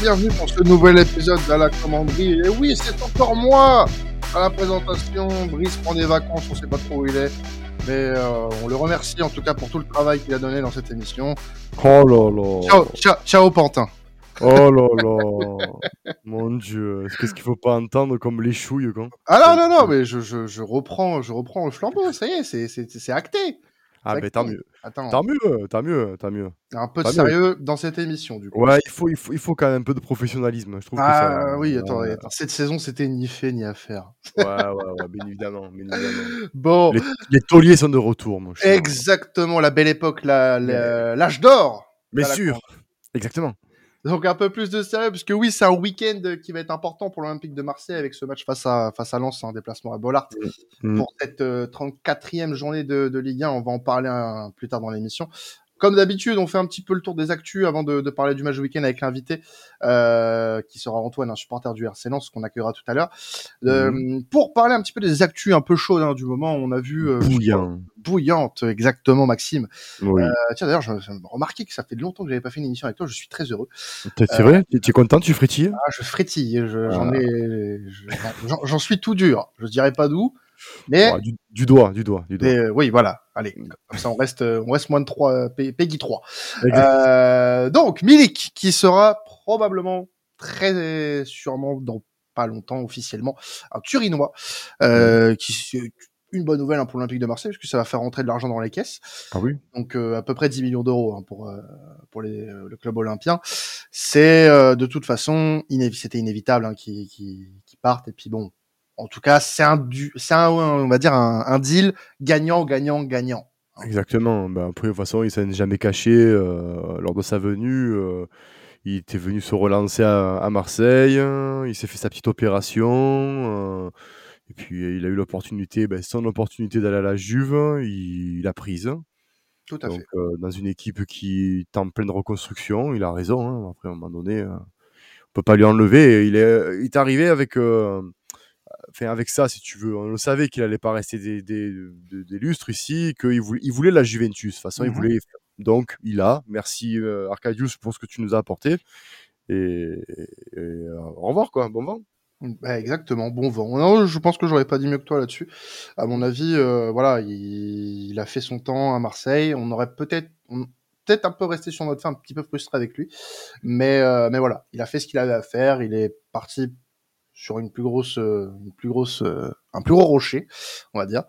Bienvenue pour ce nouvel épisode de la commanderie. Et oui, c'est encore moi à la présentation. Brice prend des vacances, on sait pas trop où il est. Mais euh, on le remercie en tout cas pour tout le travail qu'il a donné dans cette émission. Oh là là. Ciao, ciao, ciao Pantin. Oh là là. Mon dieu. Qu'est-ce qu'il faut pas entendre comme les chouilles, quoi? Ah non, non, non, mais je, je, je reprends, je reprends le flambeau, ça y est, c'est acté. Ah, ben acté. tant mieux. Attends, Tant mieux, tant mieux, tant mieux. un peu de mieux. sérieux dans cette émission du coup. Ouais, il faut, il faut, il faut quand même un peu de professionnalisme. Je trouve que Ah ça. oui, attends, attends, cette saison c'était ni fait ni à faire. ouais, ouais, ouais, bien évidemment. bien évidemment. Bon, Les, les tauliers sont de retour, cher. exactement, la belle époque, la- la- l'âge d'or. La sûr. Exactement. Donc un peu plus de sérieux, parce que oui, c'est un week-end qui va être important pour l'Olympique de Marseille avec ce match face à, face à Lens, un déplacement à Bollard Mm. pour cette euh, 34e journée de, de Ligue 1. On va en parler un- plus tard dans l'émission. Comme d'habitude, on fait un petit peu le tour des actus avant de, de parler du match du week-end avec l'invité, euh, qui sera Antoine, un supporter du RC Lens, qu'on accueillera tout à l'heure. Euh, Pour parler un petit peu des actus un peu chaudes hein, du moment, on a vu... euh, Bouillant. Bouillante, exactement, Maxime. Oui. Euh, tiens, d'ailleurs, je, je remarqué que ça fait longtemps que j'avais pas fait une émission avec toi. Je suis très heureux. T'es- C'est vrai? Tu es content? Tu frétilles? Ah, je frétille, je- j'en Ah. ai, je- j'en- j'en suis tout dur. Je dirais pas d'où, mais, Ouais, du, du doigt, du doigt, du doigt. mais, euh, oui, voilà. Allez, comme ça on reste, euh, on reste moins de 3, Peggy 3. Exact. Euh, donc, Milik, qui sera probablement très sûrement dans pas longtemps officiellement un Turinois, euh, qui c'est une bonne nouvelle hein, pour l'Olympique de Marseille parce que ça va faire rentrer de l'argent dans les caisses. Ah oui donc euh, à peu près 10 millions d'euros hein, pour euh, pour les, euh, le club olympien. C'est euh, de toute façon inévi- c'était inévitable hein, qu'ils partent et puis bon, en tout cas c'est un du un on va dire un, un deal gagnant gagnant gagnant. Exactement. Ben, après, de toute façon, il s'est jamais caché euh, lors de sa venue. euh, il était venu se relancer à, à Marseille. euh, il s'est fait sa petite opération. euh, et puis, il a eu l'opportunité, ben, son opportunité d'aller à la Juve. Il il l'a prise. Tout à Donc, fait. dans une équipe qui est en pleine reconstruction, il a raison. hein. Après, à un moment donné, on peut pas lui enlever. Il est, il est arrivé avec, enfin, avec ça, si tu veux. On le savait qu'il allait pas rester des, des, des- des lustres ici, qu'il voulait, il voulait la Juventus. De toute façon, il Mhm. voulait. Donc, il a. Merci euh, Arcadius pour ce que tu nous as apporté. Et, et, euh, au revoir, quoi. Bon vent. Bah, exactement, bon vent. Non, je pense que j'aurais pas dit mieux que toi là-dessus. À mon avis, euh, voilà, il, il a fait son temps à Marseille. On aurait peut-être on- peut-être un peu resté sur notre fin, un petit peu frustré avec lui. Mais, euh, mais voilà, il a fait ce qu'il avait à faire. Il est parti sur une plus grosse, euh, une plus grosse, euh, un plus gros rocher, on va dire.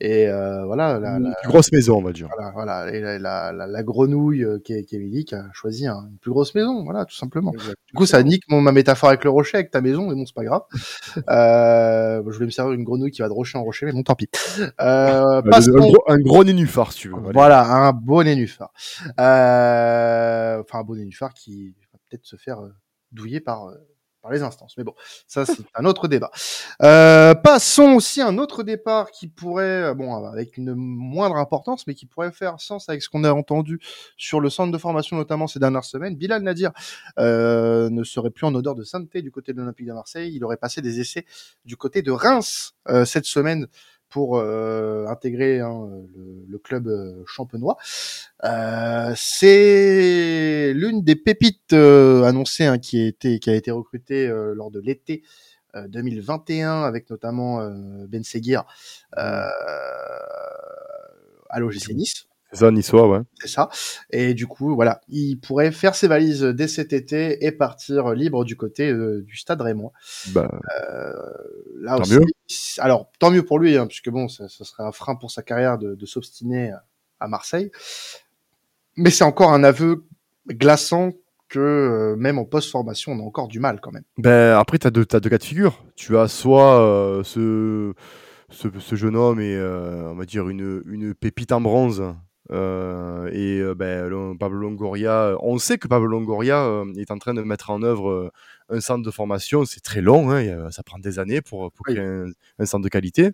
Et euh, voilà, la, Une la- plus grosse maison, on va dire. voilà, voilà, et la, la, la- la grenouille euh, qui est, qui est Milik a choisi un- une plus grosse maison, voilà, tout simplement. Du coup, ça nique mon, ma métaphore avec le rocher, avec ta maison, mais bon, c'est pas grave. Euh, je voulais me servir une grenouille qui va de rocher en rocher, mais bon, tant pis. Euh, Un, gros, un gros nénuphar, si tu veux. Allez. voilà, un beau nénuphar. Euh, enfin, un beau nénuphar qui va peut-être se faire douiller par, euh, par les instances. Mais bon, ça, c'est un autre débat. Euh, passons aussi à un autre départ qui pourrait, euh, bon, avec une moindre importance, mais qui pourrait faire sens avec ce qu'on a entendu sur le centre de formation, notamment ces dernières semaines. Bilal Nadir euh, ne serait plus en odeur de sainteté du côté de l'Olympique de Marseille. Il aurait passé des essais du côté de Reims euh, cette semaine pour euh, intégrer hein, le, le club euh, champenois. Euh, c'est l'une des pépites euh, annoncées hein, qui, a été, qui a été recrutée euh, lors de l'été euh, 2021 avec notamment euh, Ben Seguir euh, à l'OGC Nice. C'est ça, Niçois, ouais. C'est ça. Et du coup, voilà, il pourrait faire ses valises dès cet été et partir libre du côté euh, du stade Rémois. Bah, Euh, là Tant aussi, mieux. alors tant mieux pour lui, hein, puisque bon, ça, ça serait un frein pour sa carrière de, de s'obstiner à Marseille. Mais c'est encore un aveu glaçant que euh, même en post-formation, on a encore du mal quand même. Ben, après, tu as deux, t'as deux cas de figure. Tu as soit euh, ce, ce, ce jeune homme et, euh, on va dire, une, une pépite en bronze. Euh, et euh, ben, Pablo Longoria, on sait que Pablo Longoria euh, est en train de mettre en œuvre euh, un centre de formation. C'est très long, hein, ça prend des années pour, créer un, un centre de qualité.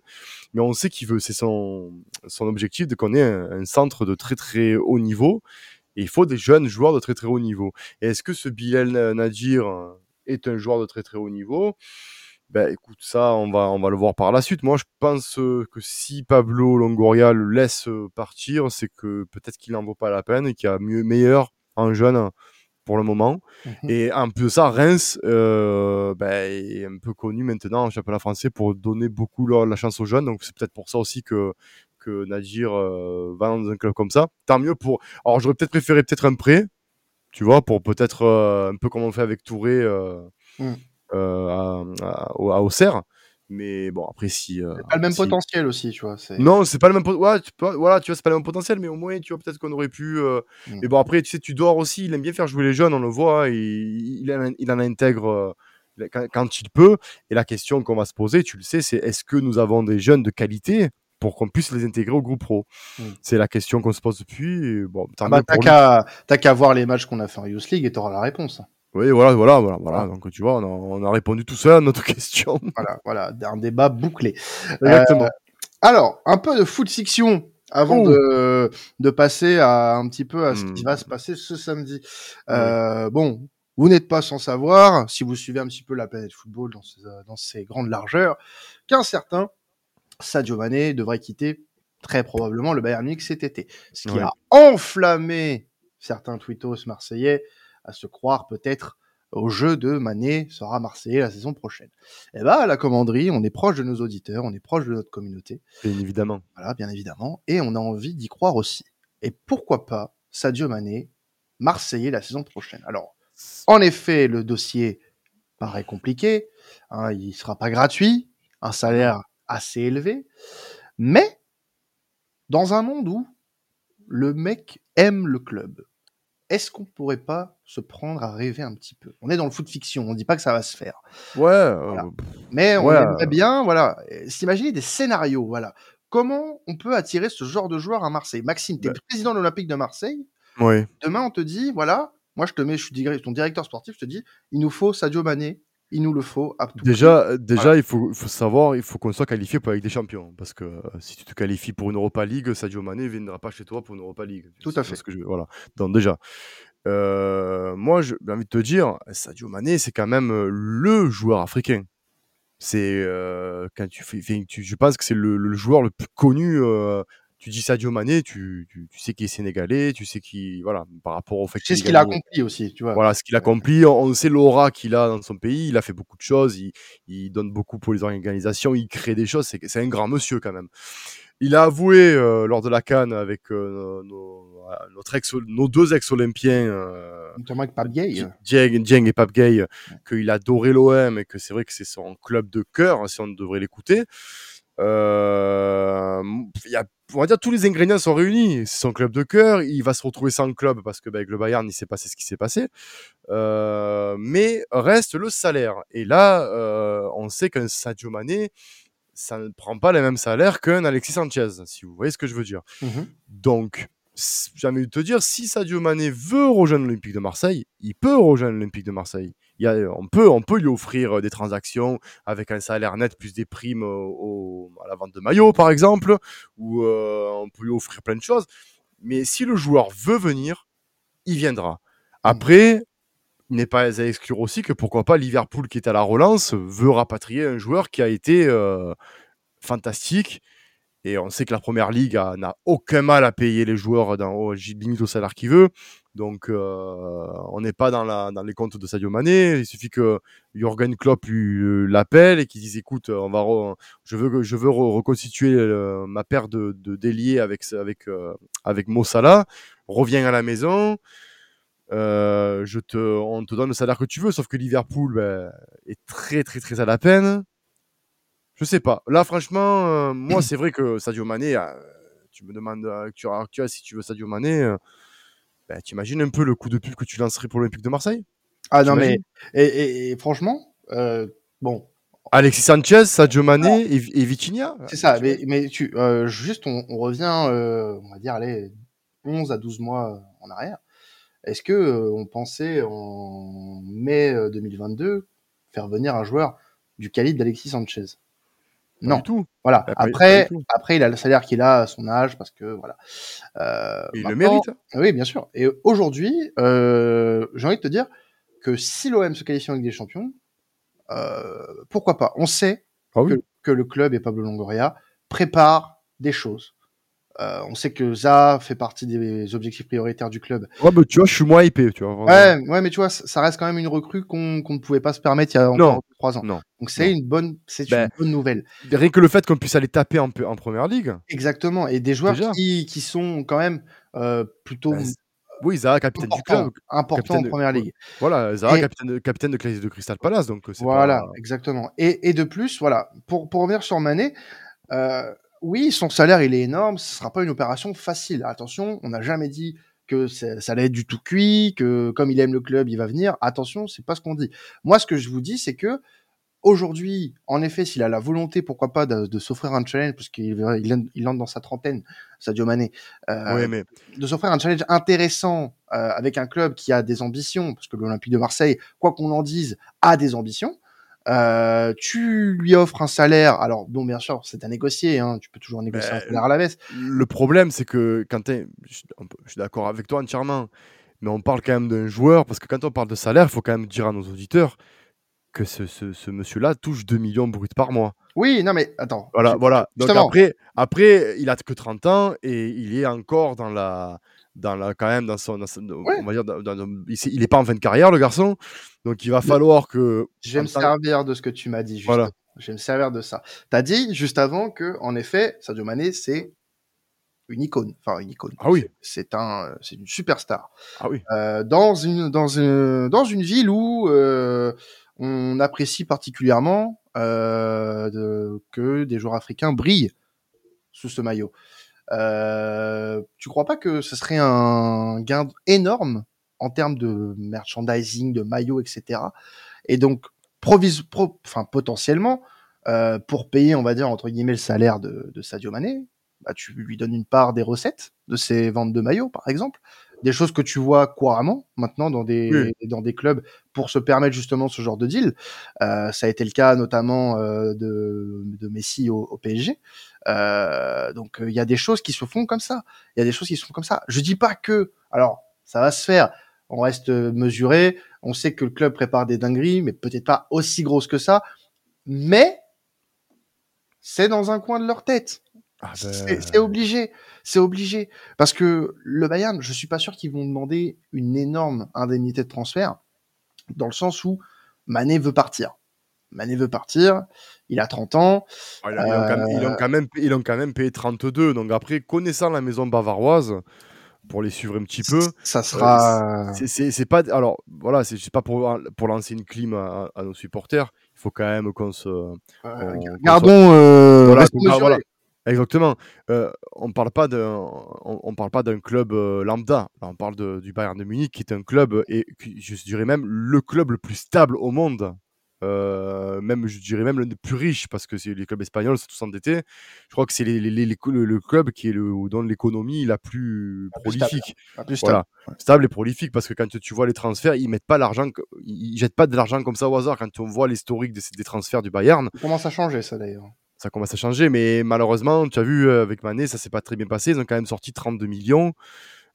Mais on sait qu'il veut, c'est son, son objectif de qu'on ait un, un centre de très très haut niveau. Et il faut des jeunes joueurs de très très haut niveau. Et est-ce que ce Bilal Nadir est un joueur de très très haut niveau? Ben écoute, ça, on va, on va le voir par la suite. Moi, je pense euh, que si Pablo Longoria le laisse euh, partir, c'est que peut-être qu'il n'en vaut pas la peine et qu'il y a mieux, meilleur en jeune pour le moment. Mhm. Et en plus de ça, Reims euh, ben, est un peu connu maintenant en championnat français pour donner beaucoup la, la chance aux jeunes. Donc c'est peut-être pour ça aussi que, que Nadir euh, va dans un club comme ça. Tant mieux pour. Alors j'aurais peut-être préféré peut-être un prêt, tu vois, pour peut-être euh, un peu comme on fait avec Touré Mm. À, à, au- à Auxerre. Mais bon, après, si. euh, Pas le même si- potentiel aussi, tu vois. c'est- non, c'est pas le même pot- ouais, tu peux- voilà, tu vois, c'est pas le même potentiel, mais au moins, tu vois, peut-être qu'on aurait pu. euh, Mm. Mais bon, après, tu sais, tu dors aussi. Il aime bien faire jouer les jeunes, on le voit. Et il, en- il en intègre euh, quand, quand il peut. Et la question qu'on va se poser, tu le sais, c'est est-ce que nous avons des jeunes de qualité pour qu'on puisse les intégrer au groupe pro? Mm. C'est la question qu'on se pose depuis. et bon, Ah bah, t'as qu'à t'as qu'à voir les matchs qu'on a fait en Youth League et t'auras la réponse. Oui, voilà, voilà, voilà, voilà. Ah. Donc, tu vois, on a, on a répondu tout ça à notre question. Voilà, voilà, un débat bouclé. Exactement. Alors, un peu de foot fiction avant Oh. de, de passer à un petit peu à ce qui Hmm. va se passer ce samedi. Euh, Bon, vous n'êtes pas sans savoir, si vous suivez un petit peu la planète football dans ses, euh, dans ses grandes largeurs, qu'un certain Sadio Mané devrait quitter très probablement le Bayern Munich cet été. Ce qui Ouais. a enflammé certains tweetos marseillais à se croire peut-être au jeu de Mané sera marseillais la saison prochaine. Eh ben, à la commanderie, on est proche de nos auditeurs, on est proche de notre communauté. Bien évidemment. Voilà, bien évidemment. Et on a envie d'y croire aussi. Et pourquoi pas Sadio Mané, Marseillais la saison prochaine Alors, en effet, le dossier paraît compliqué. hein, il sera pas gratuit. Un salaire assez élevé. Mais, dans un monde où le mec aime le club, est-ce qu'on pourrait pas se prendre à rêver un petit peu? On est dans le foot fiction, on dit pas que ça va se faire. Ouais. euh, Voilà. Mais on Ouais, aimerait bien, voilà, euh, s'imaginer des scénarios, voilà. Comment on peut attirer ce genre de joueur à Marseille? Maxime, tu es Bah. président de l'Olympique de Marseille. ouais. Demain, on te dit, voilà, moi je te mets, je suis ton directeur sportif, je te dis, il nous faut Sadio Mané, il nous le faut à tout prix. Déjà, euh, déjà il, faut, savoir, il faut qu'on soit qualifié pour la Ligue des Champions. Parce que euh, si tu te qualifies pour une Europa League, Sadio Mané ne viendra pas chez toi pour une Europa League. Tout à fait. que je, voilà. Donc déjà, euh, moi, j'ai envie de te dire, Sadio Mané, c'est quand même le joueur africain. C'est euh, quand tu fais, fais- tu- je pense que c'est le, le joueur le plus connu. Euh, tu dis Sadio Mané, tu, tu, tu sais qu'il est sénégalais, tu sais qu'il, voilà, par rapport au fait C'est qu'il ce qu'il a accompli aussi, tu vois. voilà ce qu'il accomplit. On, on sait l'aura qu'il a dans son pays. Il a fait beaucoup de choses. Il, il donne beaucoup pour les organisations. Il crée des choses. C'est un grand monsieur quand même. Il a avoué euh, lors de la Cannes avec euh, nos, notre ex, nos deux ex-olympiens, euh, Notamment avec Pape Gay. Dieng, Dieng et Pape Gay, qu'il adorait l'OM et que c'est vrai que c'est son club de cœur, si on devrait l'écouter. Euh, y a, on va dire tous les ingrédients sont réunis. C'est son club de cœur. Il va se retrouver sans club parce que ben, avec le Bayern, il s'est passé ce qui s'est passé. Euh, mais reste le salaire. Et là, euh, on sait qu'un Sadio Mané, ça ne prend pas le même salaire qu'un Alexis Sanchez, si vous voyez ce que je veux dire. Mhm. Donc, j'ai envie de te dire, si Sadio Mané veut rejoindre l'Olympique de Marseille, il peut rejoindre l'Olympique de Marseille. Il y a, on, peut, on peut lui offrir euh, des transactions avec un salaire net plus des primes au- au- à la vente de maillots, par exemple, ou euh, on peut lui offrir plein de choses. Mais si le joueur veut venir, il viendra. Après, il n'est pas à exclure aussi que pourquoi pas Liverpool, qui est à la relance, veut rapatrier un joueur qui a été euh, fantastique. Et on sait que la première ligue n'a aucun mal à payer les joueurs dans, limite au salaire qu'il veut. Donc, euh, on n'est pas dans, la, dans les comptes de Sadio Mané. Il suffit que Jürgen Klopp euh, l'appelle et qu'il dise écoute, on va re- je veux, je veux re- reconstituer ma paire de, de déliés avec, avec, euh, avec Mo Salah. Reviens à la maison. Euh, je te, on te donne le salaire que tu veux, sauf que Liverpool ben, est très très très à la peine. Je sais pas. Là, franchement, euh, moi, c'est vrai que Sadio Mané, euh, tu me demandes à l'actu- à actuel si tu veux Sadio Mané, euh, ben, tu imagines un peu le coup de pub que tu lancerais pour l'Olympique de Marseille? Ah non, mais. Et, et- et franchement, euh, bon, Alexis Sanchez, Sadio Mané et, et Vitinha c'est ça. Mais, mais tu, euh, juste, on, on revient, euh, on va dire, allez, 11 à 12 mois en arrière. Est-ce que euh, on pensait en mai euh, 2022 faire venir un joueur du calibre d'Alexis Sanchez? Pas Non. du tout. Voilà. Pas- Après, après, il a le salaire qu'il a à son âge parce que voilà. Euh, il le mérite. hein. Oui, bien sûr. Et aujourd'hui, euh, j'ai envie de te dire que si l'OM se qualifie en Ligue des Champions, euh, pourquoi pas? On sait Ah oui. que, que le club et Pablo Longoria préparent des choses. Euh, on sait que Za fait partie des objectifs prioritaires du club. Ouais, mais tu vois, je suis moins hypé, tu vois. Ouais, ouais, mais tu vois, ça reste quand même une recrue qu'on qu'on ne pouvait pas se permettre il y a encore trois ans. Non. Donc c'est une bonne, c'est une Ben, bonne nouvelle. Rien que le fait qu'on puisse aller taper en, en première ligue. Exactement. Et des joueurs qui, qui sont quand même euh, plutôt Ben, c'est- oui, Zaha, capitaine du club. capitaine en première ligue. Voilà, Zaha, Et- capitaine, de- capitaine de, Crystal Palace. Donc, euh, Voilà, pas- exactement. Et, et de plus, voilà, pour, pour revenir sur Mané, euh, oui, son salaire, il est énorme, ce sera pas une opération facile. Attention, on n'a jamais dit que ça allait être du tout cuit, que comme il aime le club, il va venir. Attention, c'est pas ce qu'on dit. Moi, ce que je vous dis, c'est que aujourd'hui, en effet, s'il a la volonté, pourquoi pas, de, de s'offrir un challenge, parce qu'il il, il entre dans sa trentaine, Sadio Mané, euh, mais de s'offrir un challenge intéressant euh, avec un club qui a des ambitions, parce que l'Olympique de Marseille, quoi qu'on en dise, a des ambitions. Euh, tu lui offres un salaire, alors bon, bien sûr, c'est à négocier, hein, tu peux toujours négocier un Ben, salaire à la baisse. le problème, c'est que quand t'es- je je suis d'accord avec toi entièrement, mais on parle quand même d'un joueur, parce que quand on parle de salaire, il faut quand même dire à nos auditeurs que ce, ce- ce monsieur-là touche 2 millions bruts par mois. Oui, non, mais attends. Voilà, je- voilà. Donc après, après, il a que 30 ans et il est encore dans la, dans la, quand même dans son, dans son- Ouais. on va dire, dans- dans- il, s'est- il est pas en fin de carrière, le garçon. Donc il va falloir que, Je vais me servir de ce que tu m'as dit, juste. Voilà. Je vais me servir de ça. T'as dit juste avant que, en effet, Sadio Mané, c'est une icône. Enfin, une icône. Ah oui. C'est un, c'est une superstar. ah oui, Euh, dans une dans une dans une ville où euh, on apprécie particulièrement euh, de- que des joueurs africains brillent sous ce maillot. Euh, tu crois pas que ce serait un gain énorme en termes de merchandising, de maillots, etc. Et donc provis pro- enfin potentiellement euh, pour payer, on va dire entre guillemets le salaire de, de Sadio Mané, bah, tu lui donnes une part des recettes de ses ventes de maillots, par exemple des choses que tu vois couramment maintenant dans des Oui. dans des clubs pour se permettre justement ce genre de deal. Euh, ça a été le cas notamment euh, de, de Messi au, au PSG. Euh, donc il y a des choses qui se font comme ça. Il y a des choses qui se font comme ça. Je dis pas que alors ça va se faire. On reste mesuré. On sait que le club prépare des dingueries, mais peut-être pas aussi grosses que ça. Mais c'est dans un coin de leur tête. Ah C'est ben, c'est obligé, c'est obligé. Parce que le Bayern, je suis pas sûr qu'ils vont demander une énorme indemnité de transfert, dans le sens où Mané veut partir. Mané veut partir, il a 30 ans, ah, ils, ont quand même, ils ont Euh, quand même, ils ont quand même payé 32. Donc après, connaissant la maison bavaroise, pour les suivre un petit peu, ça sera... C'est- pas. Alors, voilà, c'est pas pour, pour lancer une clim à, à nos supporters. Il faut quand même qu'on se. euh, Gardons, euh, Voilà, voilà. Exactement. Euh, on parle pas d'un, on, on parle pas d'un club euh, lambda. On parle de- du Bayern de Munich, qui est un club et qui- je dirais même le club le plus stable au monde. Euh, même, je dirais même le plus riche parce que c'est les clubs espagnols sont tous endettés. Je crois que c'est les, les- les- les- le, le club qui est le, dans l'économie la plus La plus stable. prolifique. Un peu stable. Voilà, stable et prolifique parce que quand tu vois les transferts, ils mettent pas l'argent, ils ils jettent pas de l'argent comme ça au hasard. Quand on voit l'historique des, des transferts du Bayern, Ça commence à changer, ça d'ailleurs? Ça commence à changer. Mais malheureusement, tu as vu euh, avec Mané, ça s'est pas très bien passé. Ils ont quand même sorti 32 millions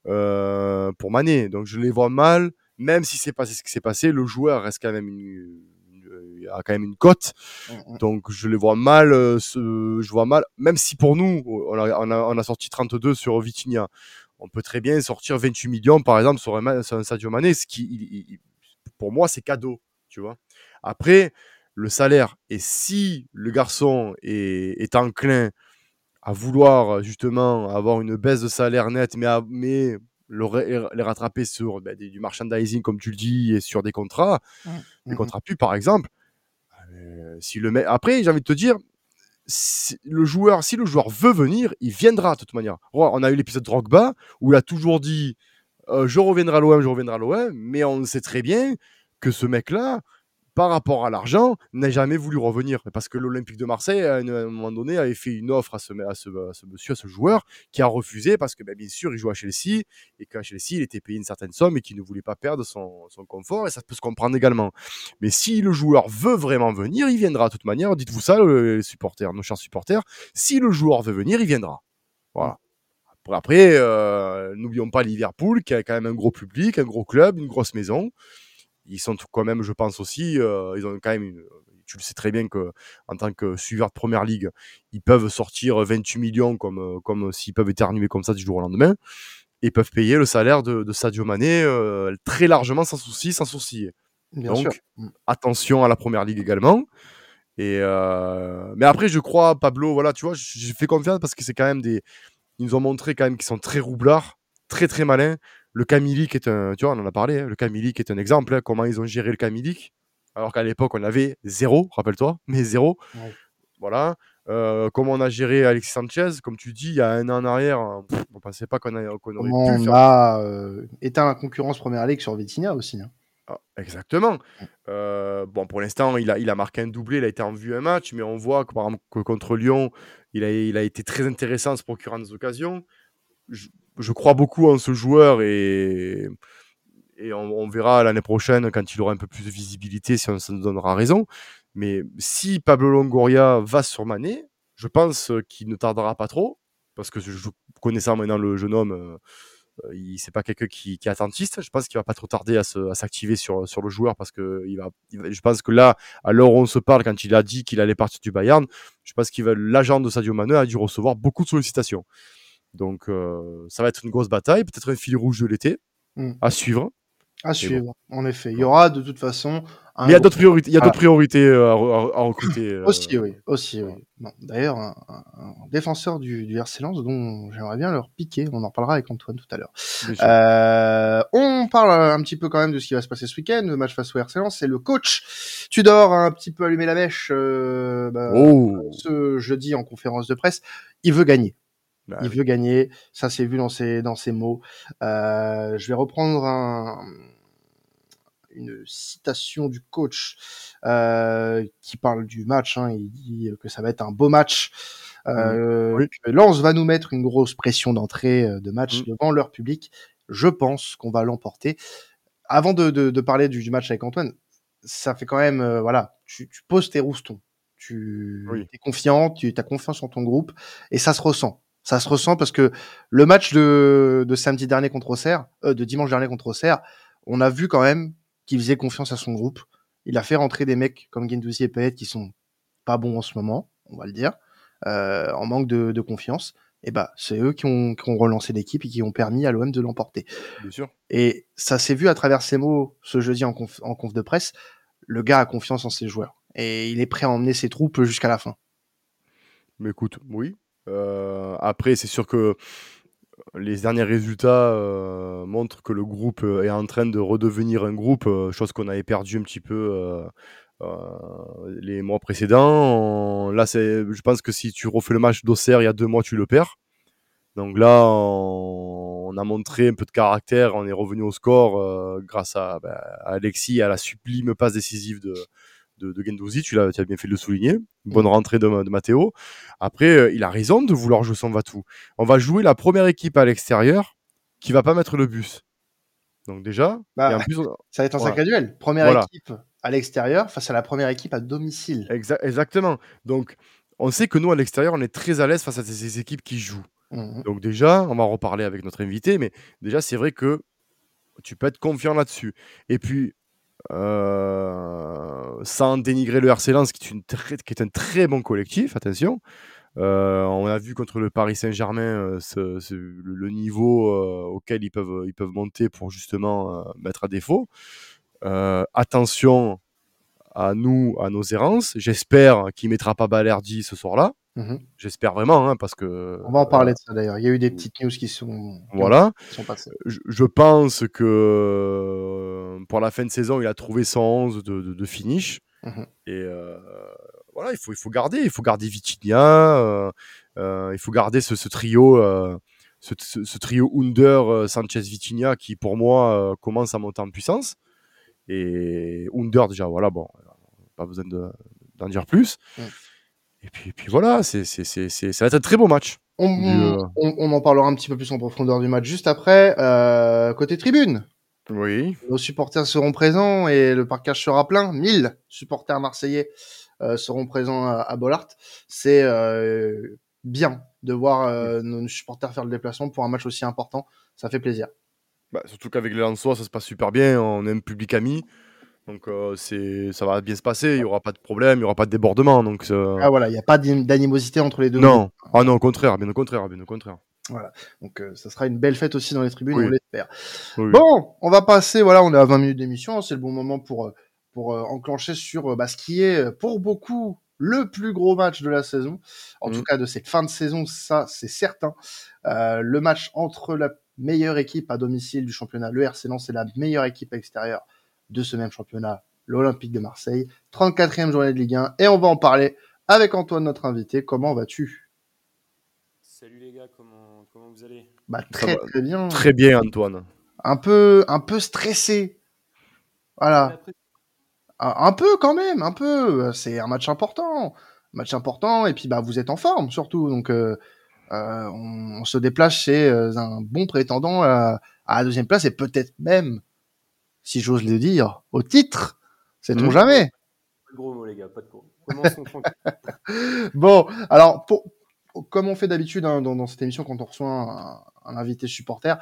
euh, pour Mané. Donc je les vois mal, même si c'est passé ce qui s'est passé, le joueur reste quand même une, une- a quand même une cote. Mm, mm. Donc je les vois mal, euh, ce- je vois mal, même si pour nous, on a, on a, on a sorti 32 sur Vitinha, on peut très bien sortir 28 millions par exemple sur un, sur un Sadio Mané, ce qui, il- il- pour moi, c'est cadeau, tu vois. Après, le salaire, et si le garçon est, est enclin à vouloir justement avoir une baisse de salaire net, mais, à- mais le les rattraper sur ben, des- du merchandising, comme tu le dis, et sur des contrats, des Mhm. contrats pubs par exemple, euh, si le met... Après, j'ai envie de te dire, si le joueur, si le joueur veut venir, il viendra de toute manière. On a eu l'épisode Drogba où il a toujours dit euh, je reviendrai à l'OM, je reviendrai à l'OM, mais on sait très bien que ce mec-là, par rapport à l'argent, n'a jamais voulu revenir. Parce que l'Olympique de Marseille, à un moment donné, avait fait une offre à ce, monsieur, à ce joueur, qui a refusé parce que, ben, bien sûr, il joue à Chelsea et qu'à Chelsea, il était payé une certaine somme et qu'il ne voulait pas perdre son, confort. Et ça peut se comprendre également. Mais si le joueur veut vraiment venir, il viendra de toute manière. Dites-vous ça, supporters, nos chers supporters. Si le joueur veut venir, il viendra. Voilà. Après, après, euh, n'oublions pas Liverpool, qui a quand même un gros public, un gros club, une grosse maison. Ils sont quand même, je pense aussi, euh, ils ont quand même une. tu le sais très bien que en tant que suiveur de première ligue, ils peuvent sortir 28 millions comme, euh, comme s'ils peuvent éternuer comme ça du jour au lendemain. Et peuvent payer le salaire de, de Sadio Mané euh, très largement sans souci, sans sourciller. Bien Donc, sûr. Mm. attention à la première ligue également. Et euh, mais après, je crois, Pablo, voilà, tu vois, j'ai fait confiance parce que c'est quand même des. Ils nous ont montré quand même qu'ils sont très roublards, très très malins. Le Camilic est un, tu vois, on en a parlé, hein, le Camilic est un exemple, hein, comment ils ont géré le Camilic. Alors qu'à l'époque, on avait zéro, rappelle-toi, mais zéro. Ouais. Voilà. Euh, comment on a géré Alexis Sanchez, comme tu dis, il y a un an en arrière, hein, pff, on pensait pas qu'on a- qu'on aurait Comment pu on a euh, éteint la concurrence première ligue sur Vitinha aussi. Ah, exactement. Euh, bon, pour l'instant, il a, il a marqué un doublé, il a été en vue un match, mais on voit que, par exemple, que contre Lyon, il a, il a été très intéressant en se procurant des occasions. Je, je crois beaucoup en ce joueur et, on, verra l'année prochaine quand il aura un peu plus de visibilité si on, nous donnera raison. Mais si Pablo Longoria va sur Mané, je pense qu'il ne tardera pas trop parce que je, connaissant maintenant le jeune homme, euh, il c'est pas quelqu'un qui, est attentiste. Je pense qu'il va pas trop tarder à s'activer sur, le joueur parce que je pense que là, à l'heure où on se parle, quand il a dit qu'il allait partir du Bayern, je pense qu'il va l'agent de Sadio Mané a dû recevoir beaucoup de sollicitations. Donc euh, ça va être une grosse bataille, peut-être un fil rouge de l'été Mm. à suivre. À suivre, en effet. Il y aura de toute façon. un Mais il y a d'autres priorités, il y a Voilà. d'autres priorités à, re- à- à recruter. euh, Aussi, oui. Aussi, oui. Bon, D'ailleurs, un, défenseur du, du RC Lens dont j'aimerais bien leur piquer. On en reparlera avec Antoine tout à l'heure. Euh, on parle un petit peu quand même de ce qui va se passer ce week-end. Le match face au RC Lens, c'est le coach Tudor a un petit peu allumé la mèche euh, bah, oh, ce jeudi en conférence de presse. Il veut gagner. Bah il oui. veut gagner. Ça s'est vu dans ses, dans ses mots. Euh, je vais reprendre un, une citation du coach euh, qui parle du match. hein. Il dit que ça va être un beau match. Euh, Oui. que Lens va nous mettre une grosse pression d'entrée euh, de match Mm. devant leur public. Je pense qu'on va l'emporter. Avant de, de, de parler du, du match avec Antoine, ça fait quand même, euh, voilà, tu, tu poses tes roustons. Tu es confiant, tu as confiance en ton groupe et ça se ressent. Ça se ressent parce que le match de, de samedi dernier contre Auxerre, euh, de dimanche dernier contre Auxerre, on a vu quand même qu'il faisait confiance à son groupe. Il a fait rentrer des mecs comme Gendouzi et Payet qui sont pas bons en ce moment, on va le dire, euh, en manque de, de confiance. Et bah, c'est eux qui ont, qui ont relancé l'équipe et qui ont permis à l'OM de l'emporter. bien sûr. Et ça s'est vu à travers ses mots ce jeudi en conf, en conf de presse. Le gars a confiance en ses joueurs et il est prêt à emmener ses troupes jusqu'à la fin. Mais écoute, oui. Euh, après, c'est sûr que les derniers résultats euh, montrent que le groupe euh, est en train de redevenir un groupe, chose qu'on avait perdu un petit peu les mois précédents. On- là, je pense que si tu refais le match d'Auxerre il y a deux mois, tu le perds. Donc là, on, a montré un peu de caractère, on est revenu au score grâce à, bah, à Alexis à la sublime passe décisive de, de, de Guendouzi, tu, as bien fait de le souligner. Bonne rentrée de, de Matteo. Après, euh, il a raison de vouloir jouer son Vatou. On va jouer la première équipe à l'extérieur qui va pas mettre le bus. Donc déjà, Bah, et en plus, on- Ça va être un Voilà. sacré duel. Première Voilà. équipe à l'extérieur face à la première équipe à domicile. exa- exactement. Donc, on sait que nous, à l'extérieur, on est très à l'aise face à ces, équipes qui jouent. Mhm. Donc déjà, on va en reparler avec notre invité, mais déjà, c'est vrai que tu peux être confiant là-dessus. Et puis, euh, sans dénigrer le RC Lens, qui est, un très bon collectif, attention. Euh, on a vu contre le Paris Saint-Germain euh, le, niveau auquel ils peuvent, monter pour justement mettre à défaut. Attention à nous, à nos errances. J'espère qu'il ne mettra pas Balerdi ce soir-là. Mhm. J'espère vraiment, hein, parce que On va en parler de ça d'ailleurs. Il y a eu des petites news qui sont, qui voilà. sont passées. je, je pense que euh, pour la fin de saison, il a trouvé son 11 de, de- de finish. Mhm. Et euh, voilà, il faut, il faut garder. Il faut garder Vitinha. euh, il faut garder ce, ce trio. ce, ce- ce trio Under, Sanchez, Vitinha qui pour moi commence à monter en puissance. Et Under déjà, voilà, bon, pas besoin de- d'en dire plus. Et puis, et puis voilà, c'est, c'est, c'est, c'est- ça va être un très beau match. On, Du, euh, on, on en parlera un petit peu plus en profondeur du match juste après. Euh, côté tribune, Oui. nos supporters seront présents et le parcage sera plein. 1000 supporters marseillais euh, seront présents à, à Bollard. C'est euh, bien de voir nos supporters faire le déplacement pour un match aussi important. Ça fait plaisir. Bah, surtout qu'avec les Lensois, ça se passe super bien. On est un public ami. Donc euh, c'est, ça va bien se passer, il n'y aura pas de problème, il n'y aura pas de débordement. Donc, euh, Ah voilà, il n'y a pas d'animosité entre les deux. non, ah non, au contraire, bien au contraire, bien au contraire. Donc euh, ça sera une belle fête aussi dans les tribunes, Oui. on l'espère. Oui. Bon, on va passer, voilà, on est à 20 minutes d'émission, c'est le bon moment pour, pour enclencher sur bah, ce qui est pour beaucoup le plus gros match de la saison, en Mhm. tout cas de cette fin de saison, ça c'est certain. Le match entre la meilleure équipe à domicile du championnat, le RC Lens, et la meilleure équipe à l'extérieur de ce même championnat, l'Olympique de Marseille, 34e journée de Ligue 1, et on va en parler avec Antoine, notre invité. Comment vas-tu? Salut les gars, comment, comment vous allez? Bah très va. très bien. Très bien, Antoine. un peu, un peu stressé. Voilà, un peu quand même, un peu. C'est un match important, match important. Et puis bah vous êtes en forme surtout, donc euh, euh, on, on se déplace chez euh, un bon prétendant à, à la deuxième place et peut-être même, si j'ose le dire, au titre. Sait-on Mhm. jamais Pas de gros mots les gars, pas de gros. Commençons tranquille. Bon, alors pour, comme on fait d'habitude hein, dans, dans cette émission quand on reçoit un, un invité supporter,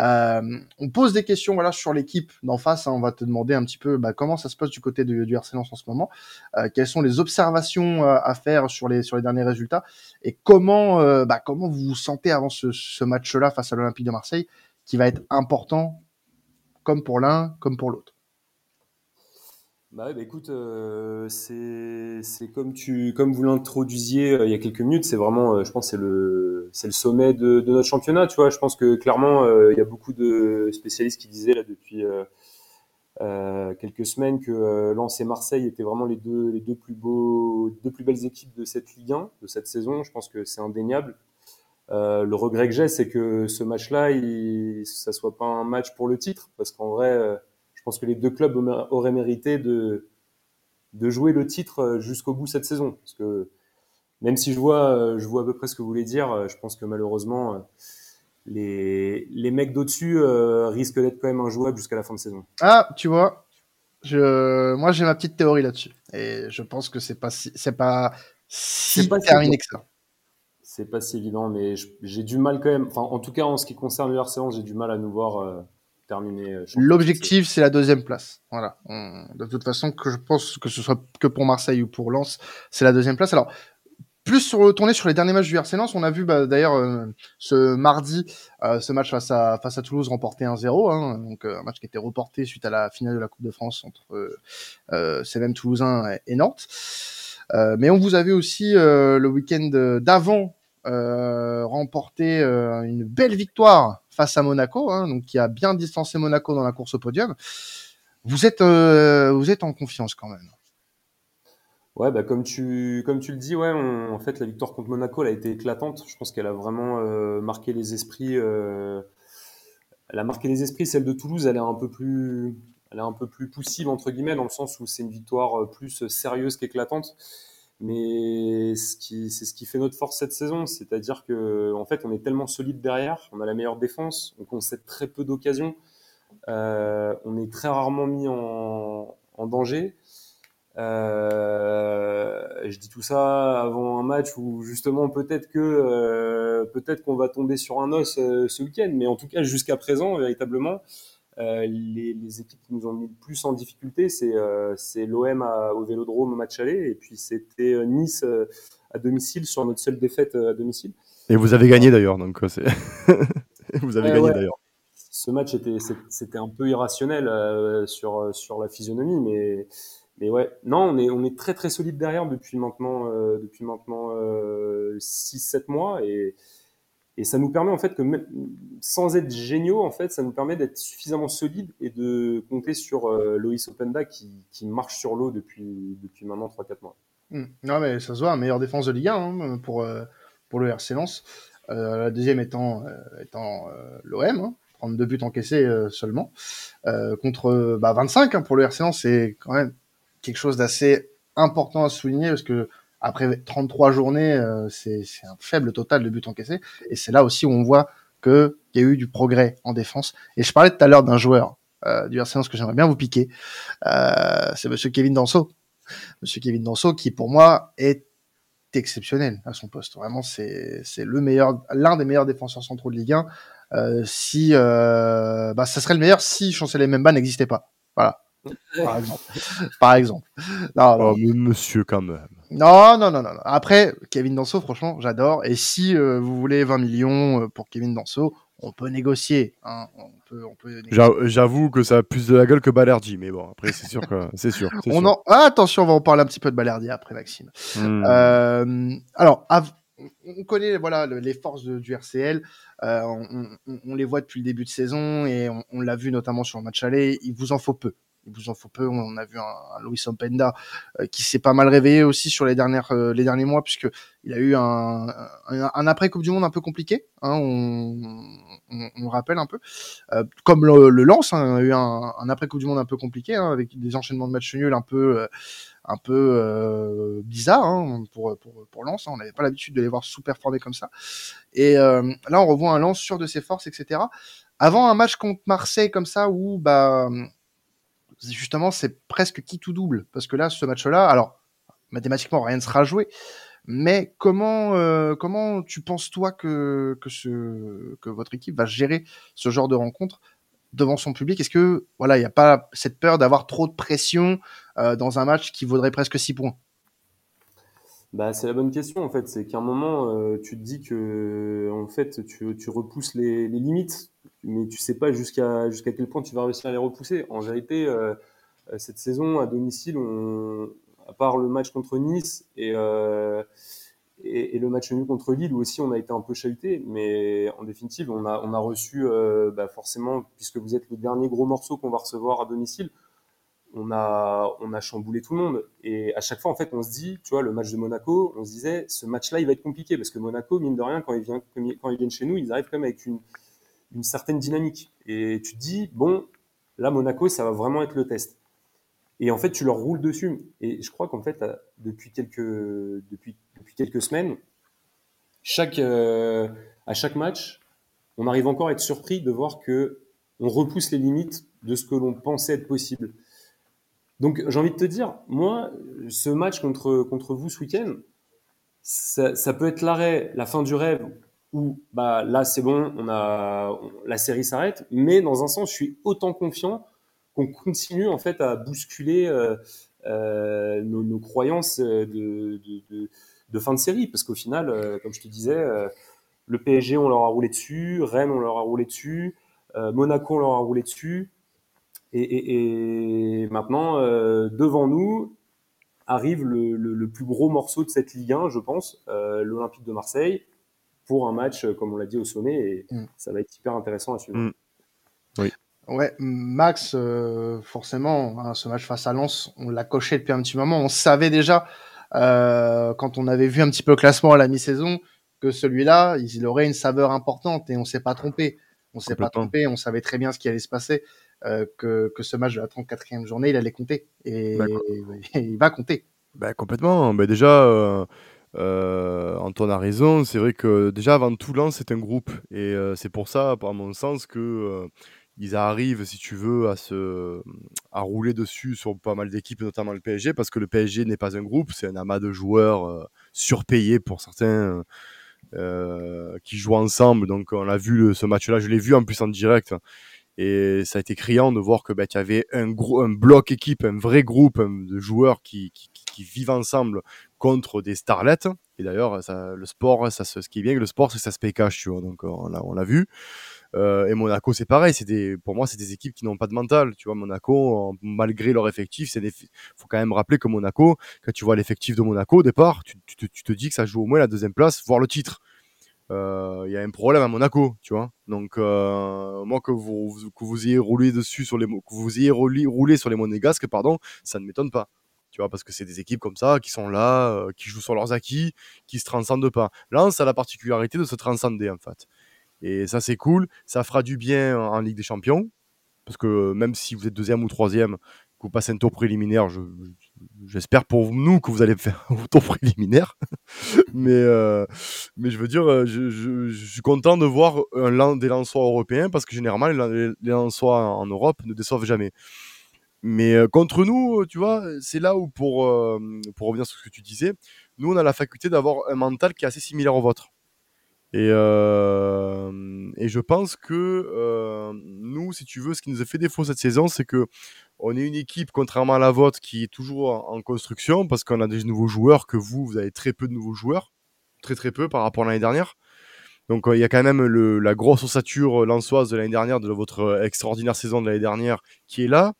euh, on pose des questions voilà sur l'équipe d'en face. hein. on va te demander un petit peu bah, comment ça se passe du côté du, du RC Lens en ce moment, euh, quelles sont les observations euh, à faire sur les sur les derniers résultats et comment euh, bah, comment vous vous sentez avant ce, ce match-là face à l'Olympique de Marseille qui va être important comme pour l'un comme pour l'autre. Bah, bah écoute, euh, c'est comme vous l'introduisiez euh, il y a quelques minutes, c'est vraiment, euh, je pense, c'est le c'est le sommet de, notre championnat, tu vois. Je pense que clairement, il y a beaucoup de spécialistes qui disaient là depuis quelques semaines que Lens et Marseille étaient vraiment les deux les deux plus beaux deux plus belles équipes de cette Ligue 1 de cette saison. Je pense que c'est indéniable. Euh, le regret que j'ai, c'est que ce match-là, il, ça soit pas un match pour le titre, parce qu'en vrai, euh, je pense que les deux clubs aura- auraient mérité de, de jouer le titre euh, jusqu'au bout cette saison. Parce que même si je vois, je vois à peu près ce que vous voulez dire, je pense que malheureusement, les, les mecs d'au-dessus euh, risquent d'être quand même injouables jusqu'à la fin de saison. Ah, tu vois, je, moi j'ai ma petite théorie là-dessus et je pense que c'est pas si, c'est pas si terminé que ça. C'est pas si évident, mais j'ai du mal quand même. Enfin, en tout cas, en ce qui concerne le RC Lens, j'ai du mal à nous voir euh, terminer. euh. L'objectif, c'est la deuxième place. Voilà. On- de toute façon, que je pense que ce soit que pour Marseille ou pour Lens, c'est la deuxième place. Alors, plus sur retourner sur les derniers matchs du RC Lens, on a vu bah, d'ailleurs euh, ce mardi ce match face à face à Toulouse remporté 1-0, hein, donc un match qui était reporté suite à la finale de la Coupe de France entre ces mêmes Toulousains et, et Nantes. Euh, mais on vous avait aussi euh, le week-end d'avant euh, remporté euh, une belle victoire face à Monaco, hein, donc qui a bien distancé Monaco dans la course au podium. Vous êtes, euh, vous êtes en confiance quand même. Ouais, bah comme tu comme tu le dis, ouais, en fait la victoire contre Monaco, a été éclatante. Je pense qu'elle a vraiment marqué les esprits. elle a marqué les esprits. Celle de Toulouse, elle est un peu plus, elle est un peu plus poussive entre guillemets dans le sens où c'est une victoire plus sérieuse qu'éclatante. Mais ce qui, c'est ce qui fait notre force cette saison, c'est-à-dire que en fait on est tellement solide derrière, on a la meilleure défense, on concède très peu d'occasions, euh, on est très rarement mis en, en danger. Euh, je dis tout ça avant un match où justement peut-être que euh, peut-être qu'on va tomber sur un os euh, ce week-end, mais en tout cas jusqu'à présent véritablement euh, les, les équipes qui nous ont mis le plus en difficulté c'est euh, l'OM au Vélodrome au match aller et puis c'était euh, Nice euh, à domicile sur notre seule défaite à domicile. Et vous avez gagné d'ailleurs, donc c'est. vous avez gagné ouais. d'ailleurs. ce match était c'était un peu irrationnel sur sur la physionomie mais mais ouais non on est on est très très solide derrière depuis maintenant depuis maintenant 6 7 mois et et ça nous permet en fait que sans être géniaux en fait ça nous permet d'être suffisamment solide et de compter sur euh, Loïs Openda qui, qui marche sur l'eau depuis depuis maintenant 3 4 mois. Hmm. Non, mais ça se voit, meilleure défense de Ligue 1 hein, pour, euh, pour le RC Lens. Euh, la deuxième étant, euh, étant euh, l'OM, hein, 32 buts encaissés seulement. Contre bah, 25 hein, pour le RC Lens, c'est quand même quelque chose d'assez important à souligner parce que après 33 journées, euh, c'est un faible total de buts encaissés. Et c'est là aussi où on voit qu'il y a eu du progrès en défense. Et je parlais tout à l'heure d'un joueur euh, du RC que j'aimerais bien vous piquer. Euh, c'est Monsieur Kevin Danso. Monsieur Kevin Danso, qui pour moi est exceptionnel à son poste. Vraiment, c'est le meilleur, l'un des meilleurs défenseurs centraux de Ligue 1. Euh, si, euh, bah, ça serait le meilleur si Chancelier Memba n'existait pas. Voilà. Par exemple. Par exemple. Non. Oh, mais monsieur, quand même. Non, non, non, non. Après, Kevin Danso, franchement, j'adore. Et si euh, vous voulez 20 millions euh, pour Kevin Danso, on peut négocier. hein. On peut, on peut J'avoue que ça a plus de la gueule que Balerdi, mais bon, après, c'est sûr que c'est sûr. On sûr. en... ah, attention, on va en parler un petit peu de Balerdi après, Maxime. Hmm. Euh, alors, av- on connaît voilà le- les forces de- du RCL. Euh, on, on- les voit depuis le début de saison et on, on l'a vu notamment sur le match aller. Il vous en faut peu. Il vous en faut peu. On a vu un, un Luis Openda euh, qui s'est pas mal réveillé aussi sur les dernières euh, les derniers mois puisque il a eu un, un, un après Coupe du Monde un peu compliqué. Hein, on, on, on le rappelle un peu. Euh, comme le, le Lens hein, a eu un, après Coupe du Monde un peu compliqué hein, avec des enchaînements de matchs nuls un peu euh, un peu euh, bizarre hein, pour, pour, pour Lens. hein. On n'avait pas l'habitude de les voir sous-performer comme ça. Et euh, là, on revoit un Lens sûr de ses forces, etc. Avant un match contre Marseille comme ça, où bah, justement, c'est presque qui tout double. Parce que là, ce match-là, alors, mathématiquement, rien ne sera joué. Mais comment, euh, comment tu penses, toi, que, votre équipe va gérer ce genre de rencontre devant son public? Est-ce que voilà, il n'y a pas cette peur d'avoir trop de pression euh, dans un match qui vaudrait presque 6 points? Bah, c'est la bonne question en fait. C'est qu'à un moment, euh, tu te dis que en fait, tu, repousses les limites, mais tu sais pas jusqu'à jusqu'à quel point tu vas réussir à les repousser. En vérité, euh, euh, cette saison à domicile, à part le match contre Nice et, euh, et, et le match nul contre Lille, où aussi on a été un peu chahuté, mais en définitive, on a, on a reçu bah, forcément, puisque vous êtes le dernier gros morceau qu'on va recevoir à domicile, on a, on a chamboulé tout le monde. Et à chaque fois, en fait, on se dit, tu vois, le match de Monaco, on se disait, ce match-là, il va être compliqué parce que Monaco, mine de rien, quand ils viennent, quand ils viennent chez nous, ils arrivent quand même avec une, une certaine dynamique. Et tu te dis, bon, là, Monaco, ça va vraiment être le test. Et en fait, tu leur roules dessus. Et je crois qu'en fait, depuis quelques, semaines, chaque, euh, à chaque match, on arrive encore à être surpris de voir que on repousse les limites de ce que l'on pensait être possible. Donc j'ai envie de te dire, moi, ce match contre, contre vous ce week-end, ça, peut être l'arrêt, la fin du rêve, où bah, là c'est bon, on a, la série s'arrête, mais dans un sens, je suis autant confiant qu'on continue en fait à bousculer euh, euh, nos, nos, croyances de, de, de, de, fin de série, parce qu'au final, euh, comme je te disais, le PSG on leur a roulé dessus, Rennes on leur a roulé dessus, euh, Monaco on leur a roulé dessus. Et, et, et maintenant, euh, devant nous, arrive le, le, le, plus gros morceau de cette Ligue 1, je pense, euh, l'Olympique de Marseille, pour un match, comme on l'a dit, au sommet. Et mm. ça va être hyper intéressant à suivre. Mm. Oui. Ouais, Max, euh, forcément, hein, ce match face à Lens, on l'a coché depuis un petit moment. On savait déjà, euh, quand on avait vu un petit peu le classement à la mi-saison, que celui-là, il aurait une saveur importante et on s'est pas trompé. On s'est pas trompé, on savait très bien ce qui allait se passer. Euh, que, que, ce match de la 34e journée, il allait compter. Et, et il va compter. Bah, complètement. Bah, déjà, euh, Antoine a raison. C'est vrai que déjà, avant tout, Lens, c'est un groupe. Et euh, c'est pour ça, à mon sens, que euh, ils arrivent, si tu veux, à, se, à rouler dessus sur pas mal d'équipes, notamment le PSG, parce que le PSG n'est pas un groupe, c'est un amas de joueurs euh, surpayés pour certains. Qui jouent ensemble. Donc on a vu ce match-là, je l'ai vu en plus en direct. Et ça a été criant de voir que bah, tu avais un, bloc équipe, un vrai groupe de joueurs qui, qui vivent ensemble contre des starlets. Et d'ailleurs, le sport, ça, ce qui est bien, le sport, c'est que ça se cash, tu vois. Donc on l'a, on l'a vu. Euh, et Monaco, c'est pareil. C'est des, pour moi, c'est des équipes qui n'ont pas de mental. Tu vois, Monaco, malgré leur effectif, c'est faut quand même rappeler que Monaco, quand tu vois l'effectif de Monaco au départ, tu, te, dis que ça joue au moins la deuxième place, voire le titre il euh, y a un problème à Monaco, tu vois. Donc euh, moi que vous que vous ayez roulé dessus sur les que vous ayez roulé sur les monégasques, pardon, ça ne m'étonne pas. Tu vois, parce que c'est des équipes comme ça qui sont là, euh, qui jouent sur leurs acquis, qui se transcendent pas. Lens a la particularité de se transcender en fait. Et ça c'est cool, ça fera du bien en Ligue des Champions, parce que même si vous êtes deuxième ou troisième, que vous passez un tour préliminaire, je, j'espère pour nous que vous allez faire un tour préliminaire. mais, euh, mais je veux dire, je, suis content de voir un, des lanceurs européens parce que généralement, les, les en Europe ne déçoivent jamais. Mais euh, contre nous, tu vois, c'est là où, pour, euh, pour revenir sur ce que tu disais, nous, on a la faculté d'avoir un mental qui est assez similaire au vôtre. Et, euh, et je pense que euh, nous, si tu veux, ce qui nous a fait défaut cette saison, c'est que on est une équipe, contrairement à la vôtre, qui est toujours en, construction parce qu'on a des nouveaux joueurs que vous, vous avez très peu de nouveaux joueurs. Très très peu par rapport à l'année dernière. Donc euh, il y a quand même la grosse ossature lançoise de l'année dernière, de votre euh, extraordinaire saison de l'année dernière, qui est là.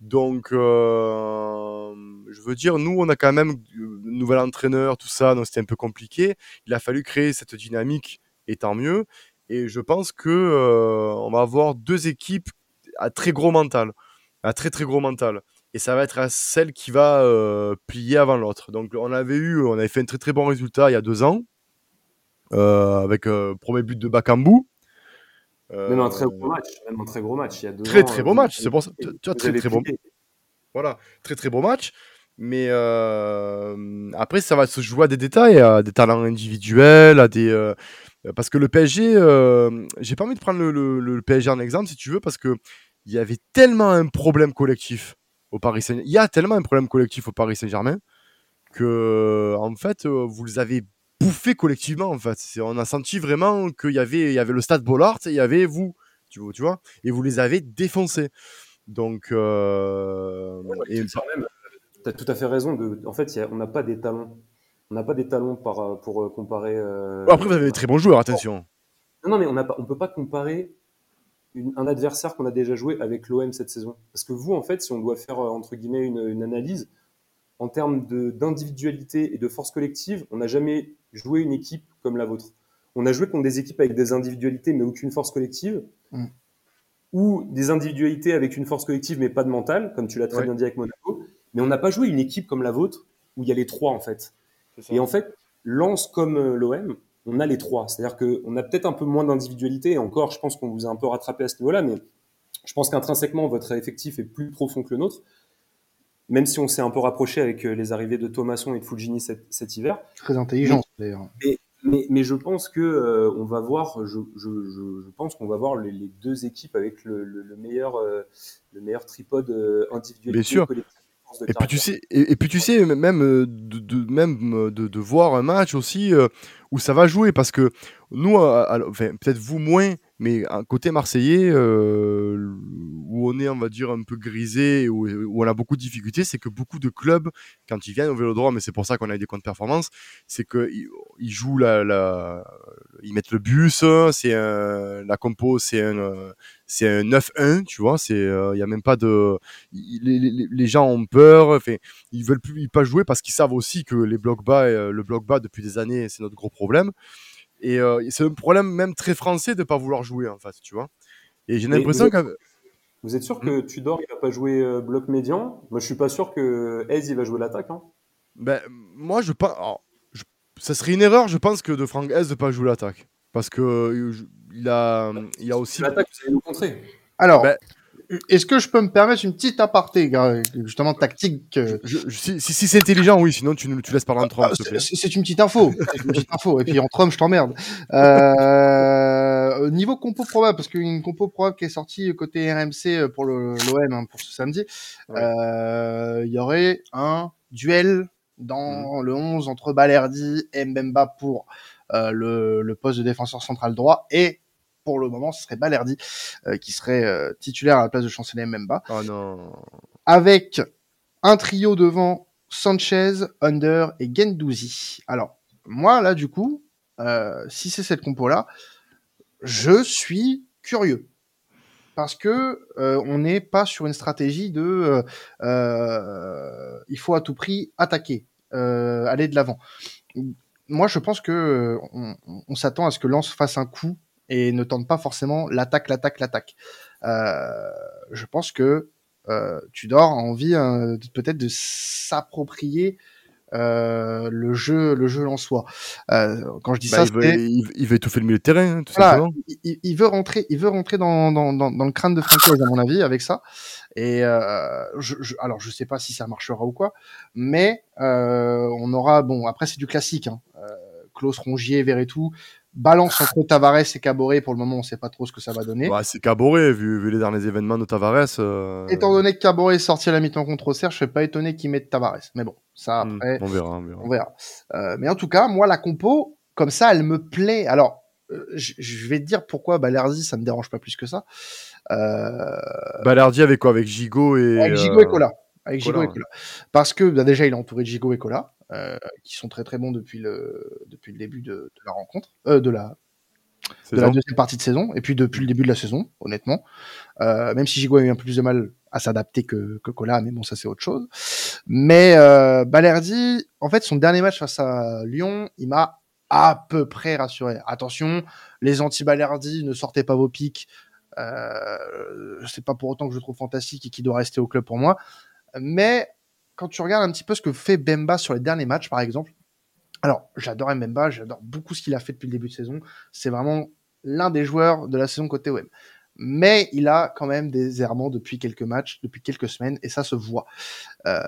Donc, euh, je veux dire, nous, on a quand même un nouvel entraîneur, tout ça, donc c'était un peu compliqué. Il a fallu créer cette dynamique, et tant mieux. Et je pense que euh, on va avoir deux équipes à très gros mental, à très très gros mental. Et ça va être à celle qui va euh, plier avant l'autre. Donc, on avait eu, on avait fait un très très bon résultat il y a deux ans, euh, avec euh, premier but de Bakambu. Euh, Même un très gros match. Même un très gros match. Il y a deux Très ans, très euh, beau match, c'est pour ça. Tu vois, très très flippé. Voilà, très très beau match. Mais euh, après, ça va se jouer à des détails, à des talents individuels, à des. euh, parce que le PSG, euh, j'ai pas envie de prendre le, le- le PSG en exemple, si tu veux, parce que il y avait tellement un problème collectif au Paris Saint. Il y a tellement un problème collectif au Paris Saint-Germain que, en fait, euh, vous les avez bouffés collectivement. En fait, C'est- on a senti vraiment qu'il y avait, il y avait le Stade Bollard, et il y avait vous, tu vois, tu vois, et vous les avez défoncés. Donc, euh, et- Tu as tout à fait raison. De, en fait, a- on n'a pas des talents. On n'a pas des talents par, euh, pour euh, comparer. euh, Après, vous avez des très bons joueurs, attention. Non, non, mais on ne on peut pas comparer une- un adversaire qu'on a déjà joué avec l'OM cette saison. Parce que vous, en fait, si on doit faire, entre guillemets, une, une analyse, en termes d'individualité et de force collective, on n'a jamais joué une équipe comme la vôtre. On a joué contre des équipes avec des individualités mais aucune force collective, Mm. ou des individualités avec une force collective mais pas de mental, comme tu l'as très Ouais. bien dit avec Monaco. Mais on n'a pas joué une équipe comme la vôtre où il y a les trois en fait. Et en fait, Lens comme euh, l'OM, on a les trois. C'est-à-dire qu'on a peut-être un peu moins d'individualité. Et encore, je pense qu'on vous a un peu rattrapé à ce niveau-là, mais je pense qu'intrinsèquement, votre effectif est plus profond que le nôtre. Même si on s'est un peu rapproché avec euh, les arrivées de Thomasson et de Fulgini cet, cet hiver. Très intelligent, d'ailleurs. Mais, mais je pense que euh, on va voir, je, je, je, je pense qu'on va voir les, les deux équipes avec le, le, le meilleur, euh, le meilleur tripode euh, individuel. Bien sûr. Et puis tu sais, et, et puis tu sais même de, de même de, de voir un match aussi euh, où ça va jouer parce que nous, enfin, peut-être vous moins, mais à côté marseillais euh, où on est, on va dire un peu grisé, où, on a beaucoup de difficultés, c'est que beaucoup de clubs quand ils viennent au Vélodrome, et c'est pour ça qu'on a eu des comptes performance, c'est que ils, ils jouent la, la, ils mettent le bus, c'est un, la compo, c'est un, euh, c'est un 9-1, tu vois, c'est, il y a même pas de les gens ont peur, enfin, ils veulent plus ils pas jouer parce qu'ils savent aussi que les blocs bas, euh, le bloc bas depuis des années, c'est notre gros problème. Et euh, c'est un problème même très français de pas vouloir jouer en fait, tu vois. Et j'ai l'impression que Vous êtes sûr que Tudor il va pas jouer euh, bloc médian Moi, je suis pas sûr que Hayes il va jouer l'attaque. Hein. ben, moi je pense, alors, je- ça serait une erreur, je pense que de Franck S de pas jouer l'attaque parce que euh, je- il a, il a aussi. L'attaque, vous allez nous contrer. Alors, Ben- est-ce que je peux me permettre une petite aparté, justement tactique euh, Je- je- si si, si c'est intelligent, oui, sinon tu, tu laisses parler en Ah, s'il te plaît. c'est une petite info. Une petite info. Et puis entre hommes, je t'emmerde. Euh, niveau compo probable, parce qu'une compo probable qui est sortie côté RMC pour le- l'OM hein, pour ce samedi, Ouais. euh, il y aurait un duel dans le 11 entre Balerdi et Mbemba pour euh, le, le poste de défenseur central droit et pour le moment, ce serait Balerdi euh, qui serait euh, titulaire à la place de Chancelier Mbemba Oh non. avec un trio devant Sanchez, Under et Gendouzi. Alors, moi, là, du coup, euh, si c'est cette compo-là, je suis curieux. Parce que euh, on n'est pas sur une stratégie de euh, il faut à tout prix attaquer, aller de l'avant. Moi, je pense que on, on s'attend à ce que Lens fasse un coup et ne tente pas forcément l'attaque, l'attaque, l'attaque. Euh, je pense que euh, Tudor a envie euh, peut-être de s'approprier euh, le jeu, le jeu en soi. Euh, quand je dis Bah, ça, il, veut, il, il veut étouffer le milieu de terrain, hein, tout voilà, simplement. il, veut rentrer, il veut rentrer dans, dans, dans, dans le crâne de Francaise, à mon avis, avec ça. Et euh, je, je, alors, je sais pas si ça marchera ou quoi, mais euh, on aura, bon, après c'est du classique, hein, euh, Klaus Rongier, Verretou, balance entre Tavares et Caboret. Pour le moment, on sait pas trop ce que ça va donner. Bah, c'est Caboret, vu, vu les derniers événements de Tavares. euh, Étant donné que Caboret est sorti à la mi-temps contre Auxerre, je suis pas étonné qu'il mette Tavares. Mais bon, ça hmm, on verra, on verra. on verra. Euh, mais en tout cas, moi, la compo, comme ça, elle me plaît. Alors, euh, je vais te dire pourquoi Balerzi, ça me dérange pas plus que ça. Balardi avec quoi Avec Gigot et. avec Gigot et Cola. Avec Gigot et. Cola. Parce que bah, déjà, il est entouré de Gigot et Cola, euh, qui sont très très bons depuis le, depuis le début de, de la rencontre, euh, de, la, de la deuxième partie de saison, et puis depuis le début de la saison, honnêtement. Euh, même si Gigot a eu un peu plus de mal à s'adapter que, que Cola, mais bon, ça c'est autre chose. Mais euh, Balerdi, en fait, son dernier match face à Lyon, il m'a à peu près rassuré. Attention, les anti-Balerdi, ne sortez pas vos pics. Euh, c'est pas pour autant que je le trouve fantastique et qu'il doit rester au club pour moi. Mais quand tu regardes un petit peu ce que fait Bemba sur les derniers matchs, par exemple, alors j'adore Bemba, j'adore beaucoup ce qu'il a fait depuis le début de saison. C'est vraiment l'un des joueurs de la saison côté OM. Mais il a quand même des errements depuis quelques matchs, depuis quelques semaines, et ça se voit. Euh,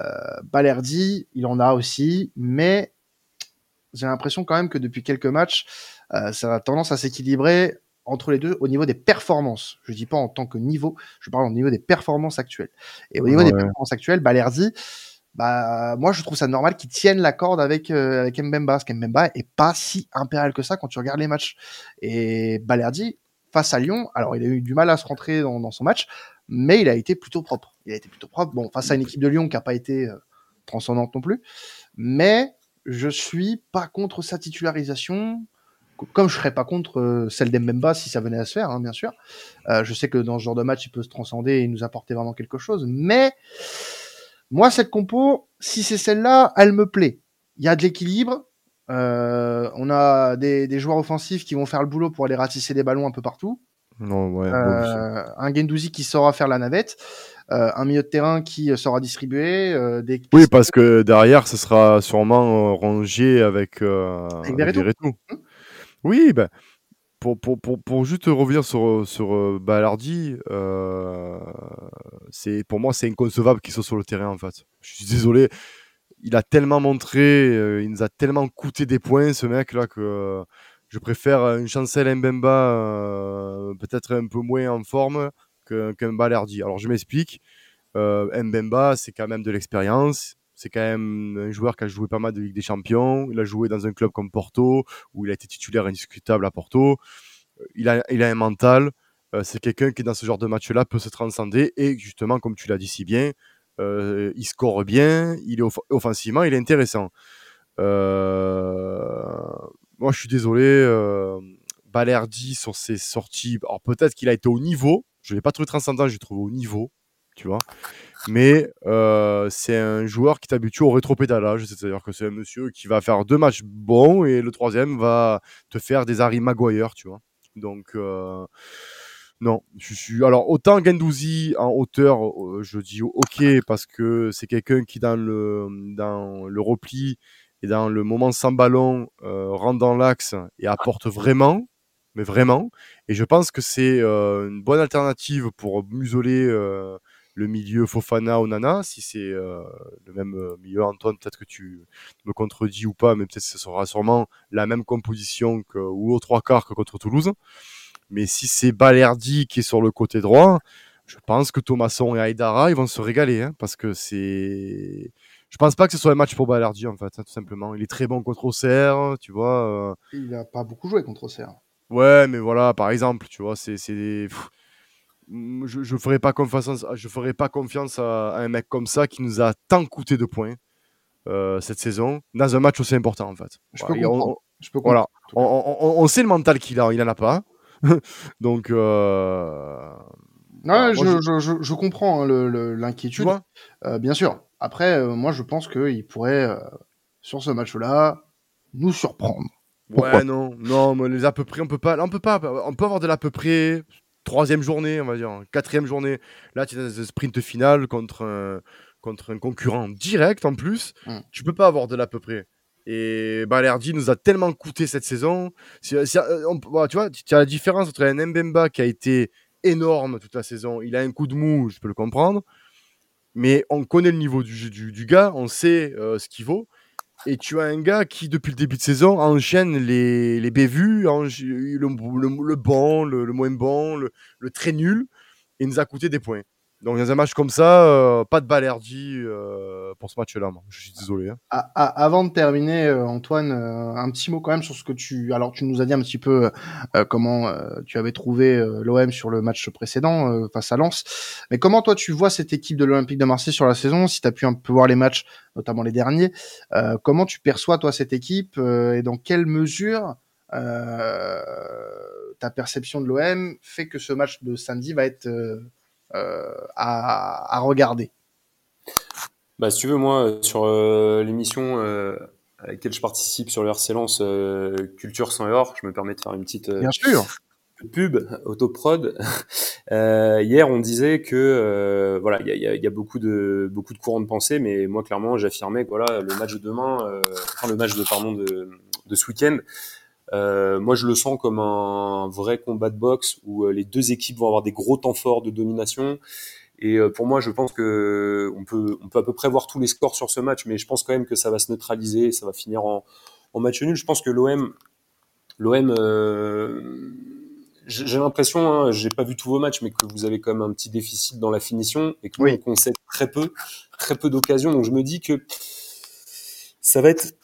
Balerdi, il en a aussi, mais j'ai l'impression quand même que depuis quelques matchs, euh, ça a tendance à s'équilibrer entre les deux au niveau des performances. Je dis pas en tant que niveau, je parle au niveau des performances actuelles. Et au niveau des performances actuelles, Balerdi, bah moi je trouve ça normal qu'il tienne la corde avec euh, avec Mbemba, parce qu'Mbemba est pas si impérial que ça quand tu regardes les matchs. Et Balerdi face à Lyon, alors il a eu du mal à se rentrer dans, dans son match, mais il a été plutôt propre. Il a été plutôt propre. Bon, face à une équipe de Lyon qui a pas été euh, transcendante non plus, mais je suis pas contre sa titularisation, co- comme je serais pas contre euh, celle d'Mbemba si ça venait à se faire, hein, bien sûr. Euh, je sais que dans ce genre de match, il peut se transcender et nous apporter vraiment quelque chose, mais moi, cette compo, si c'est celle-là, elle me plaît. Il y a de l'équilibre. euh, on a des, des joueurs offensifs qui vont faire le boulot pour aller ratisser des ballons un peu partout. Non, ouais. Euh, un Gendouzi qui saura faire la navette, euh, un milieu de terrain qui saura distribuer, euh, des Oui, parce que derrière, ce sera sûrement euh, rangé avec, euh, Avec avec Verretou. Verretou. Hmm. Oui, ben, pour, pour, pour, pour juste revenir sur, sur euh, Balardi, euh, c'est, pour moi, c'est inconcevable qu'il soit sur le terrain, en fait. Je suis désolé. Il a tellement montré, euh, il nous a tellement coûté des points, ce mec-là, que euh, je préfère une Chancel Mbemba euh, peut-être un peu moins en forme qu'un Balardi. Alors, je m'explique. Euh, Mbemba, c'est quand même de l'expérience. C'est quand même un joueur qui a joué pas mal de Ligue des Champions. Il a joué dans un club comme Porto, où il a été titulaire indiscutable à Porto. Euh, Il a, il a un mental. Euh, c'est quelqu'un qui, dans ce genre de match-là, peut se transcender. Et justement, comme tu l'as dit si bien, euh, il score bien. Il est off- offensivement, il est intéressant. Moi, je suis désolé. Balerdi, sur ses sorties, alors peut-être qu'il a été au niveau. Je ne l'ai pas trouvé transcendant, je l'ai trouvé au niveau. Tu vois mais euh, c'est un joueur qui t'habitue au rétropédalage, c'est-à-dire que c'est un monsieur qui va faire deux matchs bons et le troisième va te faire des Harry Maguire, tu vois. Donc, euh, non, je suis. Alors, autant Gendouzi en hauteur, euh, je dis ok, parce que c'est quelqu'un qui, dans le, dans le repli et dans le moment sans ballon, rentre dans l'axe et apporte vraiment, mais vraiment. Et je pense que c'est une bonne alternative pour museler. Le milieu Fofana Onana, si c'est euh, le même euh, milieu Antoine, peut-être que tu me contredis ou pas, mais peut-être que ce sera sûrement la même composition que, ou aux trois quarts que contre Toulouse. Mais si c'est Balerdi qui est sur le côté droit, je pense que Thomasson et Aïdara, ils vont se régaler, hein, parce que c'est... Je pense pas que ce soit un match pour Balerdi, en fait, hein, tout simplement. Il est très bon contre Auxerre, tu vois. euh, Il a pas beaucoup joué contre Auxerre. Ouais, mais voilà, par exemple, tu vois, c'est, c'est des- pff, je, je ferai pas confiance, je ferai pas confiance à, à un mec comme ça qui nous a tant coûté de points euh, cette saison dans un match aussi important en fait. Je Voilà, peux comprendre. on- Je peux voilà, on, on- on sait le mental qu'il a, il en a pas. Donc, euh, Non, je, moi, je, je, je comprends hein, l'inquiétude. Euh, bien sûr. Après, moi, je pense qu'il pourrait, sur ce match-là, nous surprendre. Pourquoi? ouais, non, non, mais les à peu près, on peut pas, on peut pas, on peut avoir de l'à peu près. Troisième journée, on va dire, quatrième journée. Là, tu es dans un sprint final contre un, contre un concurrent direct en plus. Mm. Tu peux pas avoir de l'à peu près. Et Balerdi nous a tellement coûté cette saison. Euh, on- voilà, tu vois, tu as la différence entre un Mbemba qui a été énorme toute la saison. Il a un coup de mou, je peux le comprendre. Mais on connaît le niveau du, du gars, on sait euh, ce qu'il vaut. Et tu as un gars qui, depuis le début de saison, enchaîne les, les bévues, le, le- bon, le, moins bon, le très nul, et nous a coûté des points. Donc dans un match comme ça, euh, pas de Balerdi euh, pour ce match-là. Je suis désolé. Hein. avant de terminer, euh, Antoine, un petit mot quand même sur ce que tu. Alors tu nous as dit un petit peu comment tu avais trouvé l'OM sur le match précédent face à Lens. Mais comment toi tu vois cette équipe de l'Olympique de Marseille sur la saison Si tu as pu un peu voir les matchs, notamment les derniers, comment tu perçois toi cette équipe et dans quelle mesure ta perception de l'OM fait que ce match de samedi va être euh, à, regarder bah, Si tu veux, moi, sur euh, l'émission euh, à laquelle je participe sur le RC Lens, Culture sans or, je me permets de faire une petite... Bien sûr pub, autoprod. euh, hier, on disait que voilà, il y a, y a, beaucoup de beaucoup de courants de pensée, mais moi clairement, j'affirmais que voilà, le match de demain, enfin le match de pardon de, de ce week-end, euh, moi, je le sens comme un vrai combat de boxe où euh, les deux équipes vont avoir des gros temps forts de domination. Et euh, pour moi, je pense que on peut, on peut à peu près voir tous les scores sur ce match, mais je pense quand même que ça va se neutraliser, ça va finir en, en match nul. Je pense que l'OM, l'OM, euh, j'ai l'impression, hein, j'ai pas vu tous vos matchs, mais que vous avez quand même un petit déficit dans la finition et que oui. on concède très peu, très peu d'occasions. Donc je me dis que ça va être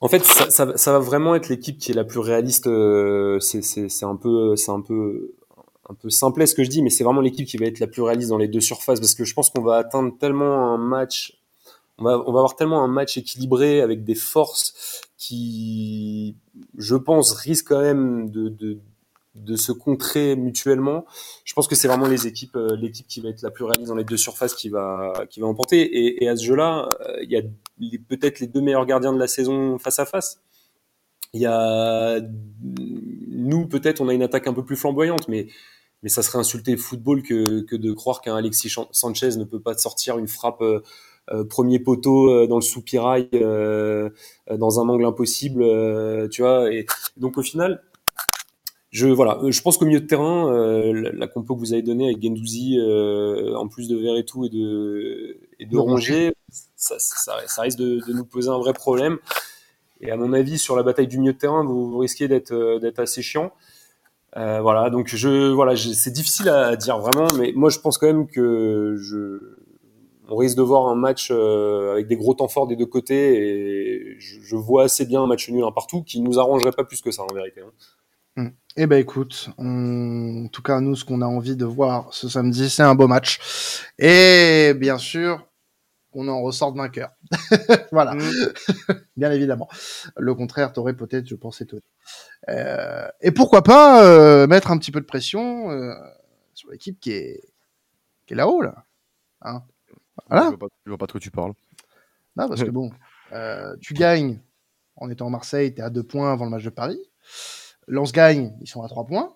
en fait, ça, ça, va vraiment être l'équipe qui est la plus réaliste. Euh, c'est un peu, c'est un peu, un peu simplet ce que je dis, mais c'est vraiment l'équipe qui va être la plus réaliste dans les deux surfaces parce que je pense qu'on va atteindre tellement un match, on va, on va avoir tellement un match équilibré avec des forces qui, je pense, risquent quand même de, de, de se contrer mutuellement. Je pense que c'est vraiment les équipes, euh, l'équipe qui va être la plus réaliste dans les deux surfaces qui va, qui va emporter. Et, et à ce jeu-là, euh, il y a peut-être les deux meilleurs gardiens de la saison face à face. Il y a nous peut-être on a une attaque un peu plus flamboyante, mais mais ça serait insulter le football que, que de croire qu'un Alexis Sanchez ne peut pas sortir une frappe euh, euh premier poteau euh, dans le soupirail euh, dans un angle impossible, tu vois. Et donc au final, je voilà, je pense qu'au milieu de terrain, la, compo que vous avez donnée avec Gendouzi, en plus de Verretou et de et de Rongier, ça, ça, ça, risque de, de, nous poser un vrai problème. Et à mon avis, sur la bataille du milieu de terrain, vous, vous risquez d'être euh, d'être assez chiant. Euh, voilà, donc je voilà, c'est difficile à dire vraiment, mais moi je pense quand même que je on risque de voir un match euh, avec des gros temps forts des deux côtés et je, je, vois assez bien un match nul un partout qui nous arrangerait pas plus que ça en vérité. Hein. Hum. Eh ben écoute, en tout cas nous ce qu'on a envie de voir ce samedi, c'est un beau match. Et bien sûr, qu'on en ressorte vainqueur. voilà, mm. bien évidemment. Le contraire t'aurais peut-être, je pense, étonné. Euh, et pourquoi pas euh, mettre un petit peu de pression euh, sur l'équipe qui est, qui est là-haut, là. Hein voilà. Je vois, pas, vois pas de quoi tu parles. Non, parce que bon, euh, tu gagnes en étant à Marseille, tu es à deux points avant le match de Paris. Lens gagne, ils sont à trois points.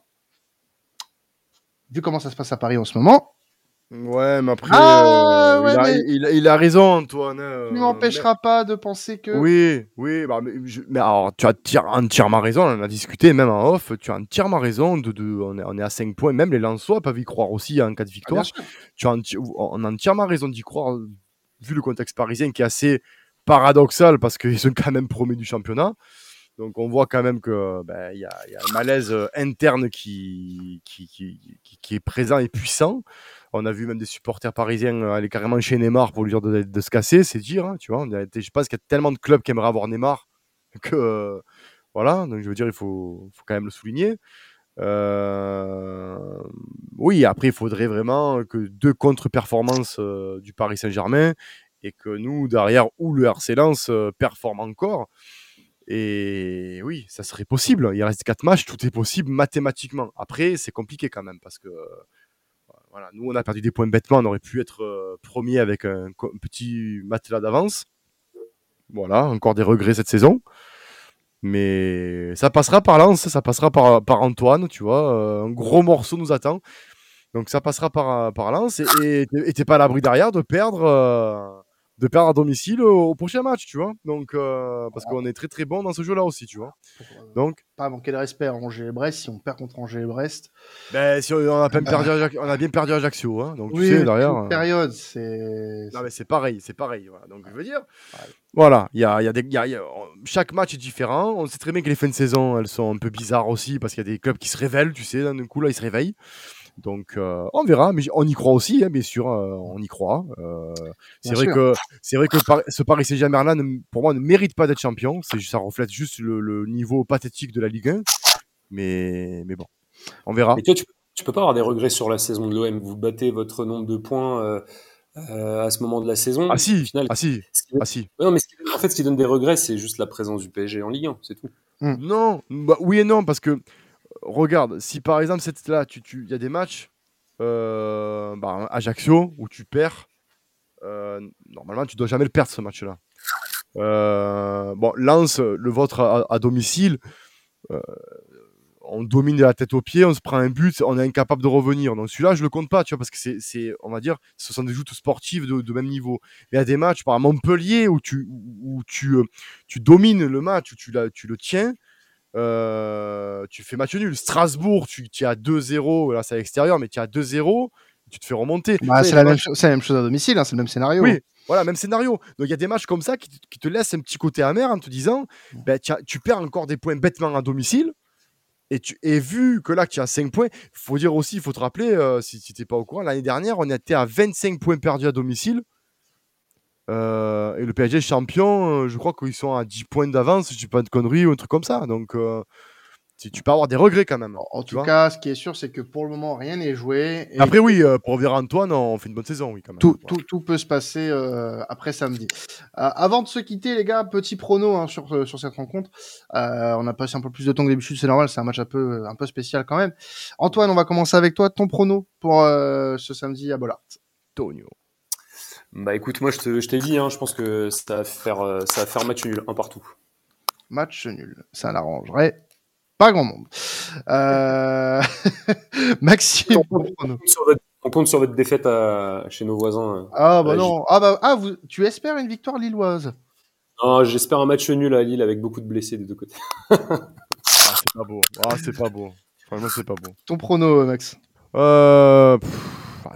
Vu comment ça se passe à Paris en ce moment, Ouais, mais après, ah, euh, il, a, Il, il, a, raison, Antoine. Euh, tu m'empêcheras pas de penser que. Oui, oui, bah, mais, mais, alors, tu as entièrement raison, on en a discuté, même en off, tu as entièrement raison, de, de, on, est, on est à 5 points, même les Lensois peuvent y croire aussi en cas de victoire. Ah, tu as on a entièrement raison d'y croire, vu le contexte parisien qui est assez paradoxal parce qu'ils sont quand même promis du championnat. Donc on voit quand même que ben, y, a, y, a, un malaise euh, interne qui, est présent et puissant. On a vu même des supporters parisiens aller carrément chez Neymar pour lui dire de, se casser, c'est dire, hein, tu vois. Je pense qu'il y a tellement de clubs qui aimeraient avoir Neymar que voilà. Donc je veux dire, il faut, quand même le souligner. Euh, oui, après il faudrait vraiment que deux contre-performances euh, du Paris Saint-Germain et que nous derrière ou le RC Lens performe encore. Et oui, ça serait possible. Il reste quatre matchs, tout est possible mathématiquement. Après, c'est compliqué quand même parce que voilà, nous on a perdu des points bêtement. On aurait pu être euh, premier avec un, petit matelas d'avance. Voilà, encore des regrets cette saison. Mais ça passera par Lens, ça passera par, Antoine, tu vois. Euh, un gros morceau nous attend. Donc ça passera par, par Lens. Et t'es pas à l'abri derrière de perdre. Euh, de perdre à domicile au, prochain match, tu vois. Donc, euh, parce qu'on est très très bon dans ce jeu-là aussi, tu vois. Donc, pas manquer de respect à Angers et Brest. Si on perd contre Angers et Brest, ben, si on, a, perdu on a bien perdu Ajaccio, hein. Donc, tu sais, derrière. Euh, période, c'est. Non, mais c'est pareil, c'est pareil. Voilà. Donc, je veux dire, voilà, il y a, y a des, y a, chaque match est différent. On sait très bien que les fins de saison, elles sont un peu bizarres aussi parce qu'il y a des clubs qui se révèlent, tu sais, d'un coup là, ils se réveillent. Donc, euh, on verra, mais on y croit aussi, hein, bien sûr, euh, on y croit. Euh, c'est vrai sûr. que c'est vrai que Par- ce Paris Saint-Germain-là, ne- pour moi, ne mérite pas d'être champion. C'est ça reflète juste le, le niveau pathétique de la Ligue 1. Mais, mais bon, on verra. Mais toi, tu, tu peux pas avoir des regrets sur la saison de l'OM. Vous battez votre nombre de points euh, euh, à ce moment de la saison. Ah Au si, final, ah si, qui- ah si. Ouais, non, mais ce qui- en fait, ce qui donne des regrets, c'est juste la présence du PSG en Ligue 1, c'est tout. Non, bah, oui et non, parce que regarde, si par exemple cette là, tu, y a des matchs, euh, bah, Ajaccio où tu perds, euh, normalement tu dois jamais le perdre ce match-là. Euh, bon, Lens, le vôtre à, domicile, euh, on domine de la tête aux pieds, on se prend un but, on est incapable de revenir. Donc celui-là, je le compte pas, tu vois, parce que c'est, on va dire, ce sont des joutes sportives de, même niveau. Mais il y a des matchs, par Montpellier, où tu, où tu, tu domines le match, où tu le tiens, euh, tu fais match nul. Strasbourg, tu, à 2-0, là c'est à l'extérieur, mais tu à 2-0, tu te fais remonter. Bah, c'est la, même matchs- chose- c'est la même chose à domicile, hein, c'est le même scénario. Oui, voilà, même scénario. Donc il y a des matchs comme ça qui, te- qui te laissent un petit côté amer en te disant ben, tu, as- tu perds encore des points bêtement à domicile. Et, tu, et vu que là tu as 5 points, il faut dire aussi, il faut te rappeler, euh, si, si tu n'es pas au courant, l'année dernière, on était à 25 points perdus à domicile. Euh, et le PSG champion, euh, je crois qu'ils sont à 10 points d'avance, si je dis pas de conneries ou un truc comme ça. Donc euh, tu, tu peux avoir des regrets quand même. En tout cas, ce qui est sûr, c'est que pour le moment, rien n'est joué. et Après, oui, pour revenir à Antoine, on fait une bonne saison, oui, quand même. tout, Voilà. tout, tout peut se passer après samedi. Avant de se quitter, les gars, petit prono hein, sur, sur cette rencontre. On a passé un peu plus de temps que d'habitude, c'est normal, c'est un match un peu, un peu spécial quand même. Antoine, on va commencer avec toi. Ton prono pour ce samedi à Bollard. Tonio. Bah écoute, moi je te- je t'ai dit, hein, je pense que ça va faire, euh, ça va faire match nul, un partout. Match nul. Ça n'arrangerait pas grand monde. Euh... Maxime. On compte sur votre, on compte sur votre défaite à- chez nos voisins. euh. Ah bah non. Ah bah ah, vous, tu espères une victoire lilloise? Non, J'espère un match nul à Lille avec beaucoup de blessés des deux côtés. Ah, c'est pas beau. Ah, c'est pas beau. Franchement, c'est pas beau. Ton prono, Max? Euh, pff,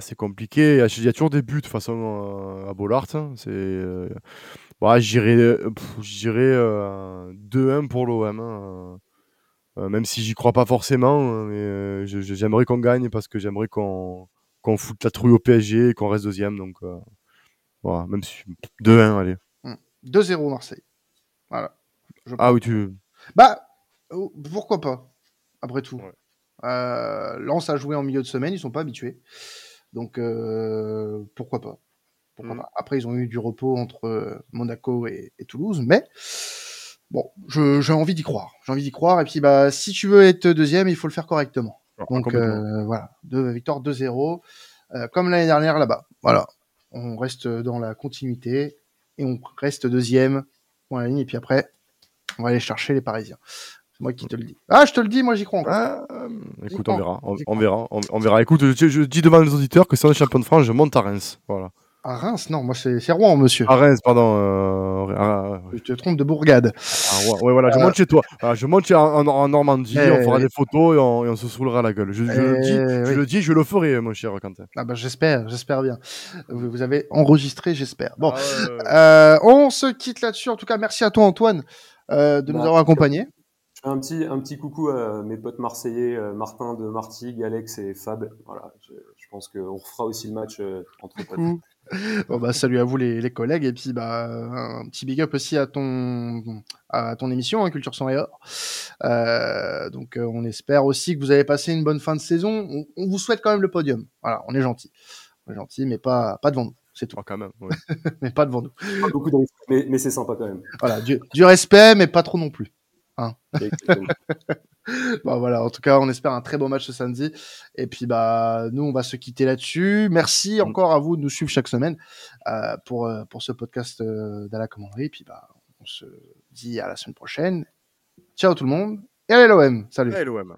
c'est compliqué. Il y a- toujours des buts de toute façon euh, à Bollard. hein. C'est, euh, ouais, j'irais, euh, pff, j'irais 2-1 pour l'OM. hein. Même si j'y crois pas forcément, hein, mais j'aimerais qu'on gagne parce que j'aimerais qu'on qu'on foute la trouille au PSG et qu'on reste deuxième. Donc, euh, voilà, même si 2-1, allez. 2-0 Marseille. Voilà. Je Ah oui, tu. Bah, oh, pourquoi pas, après tout. Ouais. Euh, Lens a joué en milieu de semaine, ils sont pas habitués. Donc, euh, pourquoi pas. Pourquoi Mm. pas. Après, ils ont eu du repos entre euh, Monaco et, et Toulouse, mais bon, j'ai envie d'y croire. J'ai envie d'y croire. Et puis, bah, si tu veux être deuxième, il faut le faire correctement. Ah, Donc, euh, voilà, deux victoires 2-0. Euh, comme l'année dernière là-bas. Voilà. On reste dans la continuité et on reste deuxième point à la ligne. Et puis après, on va aller chercher les Parisiens. C'est moi qui te le dis. Ah, je te le dis, moi j'y crois encore. Ah, euh, écoute, crois. on verra. On, verra. On, on verra. Écoute, je, je dis devant les auditeurs que si on est champion de France, je monte à Reims. Voilà. À Reims, non, moi c'est c'est Rouen, monsieur. À Reims, pardon. euh, ah, ouais, Tu te trompes de Bourgade. Ah, ouais, ouais, voilà, je monte chez toi. Je monte chez- en, en- Normandie, Euh, Eh, on fera oui. des photos et on, et on se saoulera la gueule. Je, je le Eh, dis, je le dis, je le ferai, mon cher Quentin. Ah bah j'espère, j'espère bien. Vous, vous avez enregistré, j'espère. Bon, Ah, ouais, euh, on se quitte là-dessus. En tout cas, merci à toi Antoine euh, de nous Bah, avoir accompagnés. Je fais un petit, un petit coucou à mes potes marseillais, euh, Martin de Martigues, Alex et Fab. Voilà, je, je pense qu'on refera aussi le match euh, entre potes. Coucou. Bon bah salut à vous les, les collègues et puis bah un petit big up aussi à ton à ton émission hein, Culture sans et or. Euh, donc euh, on espère aussi que vous avez passé une bonne fin de saison. On, on vous souhaite quand même le podium. Voilà, on est gentil, on est gentil, mais pas pas devant nous, c'est tout, Ah, quand même. ouais. mais pas devant nous. Pas beaucoup de respect, mais, mais c'est sympa quand même. Voilà, du, du respect, mais pas trop non plus. Exactement. Bah voilà, en tout cas, on espère un très beau match ce samedi. Et puis bah nous, on va se quitter là-dessus. Merci encore à vous de nous suivre chaque semaine euh, pour euh, pour ce podcast euh, d'à la commanderie. Et puis bah on se dit à la semaine prochaine. Ciao tout le monde et allez l'OM. Salut. Allez, l'OM.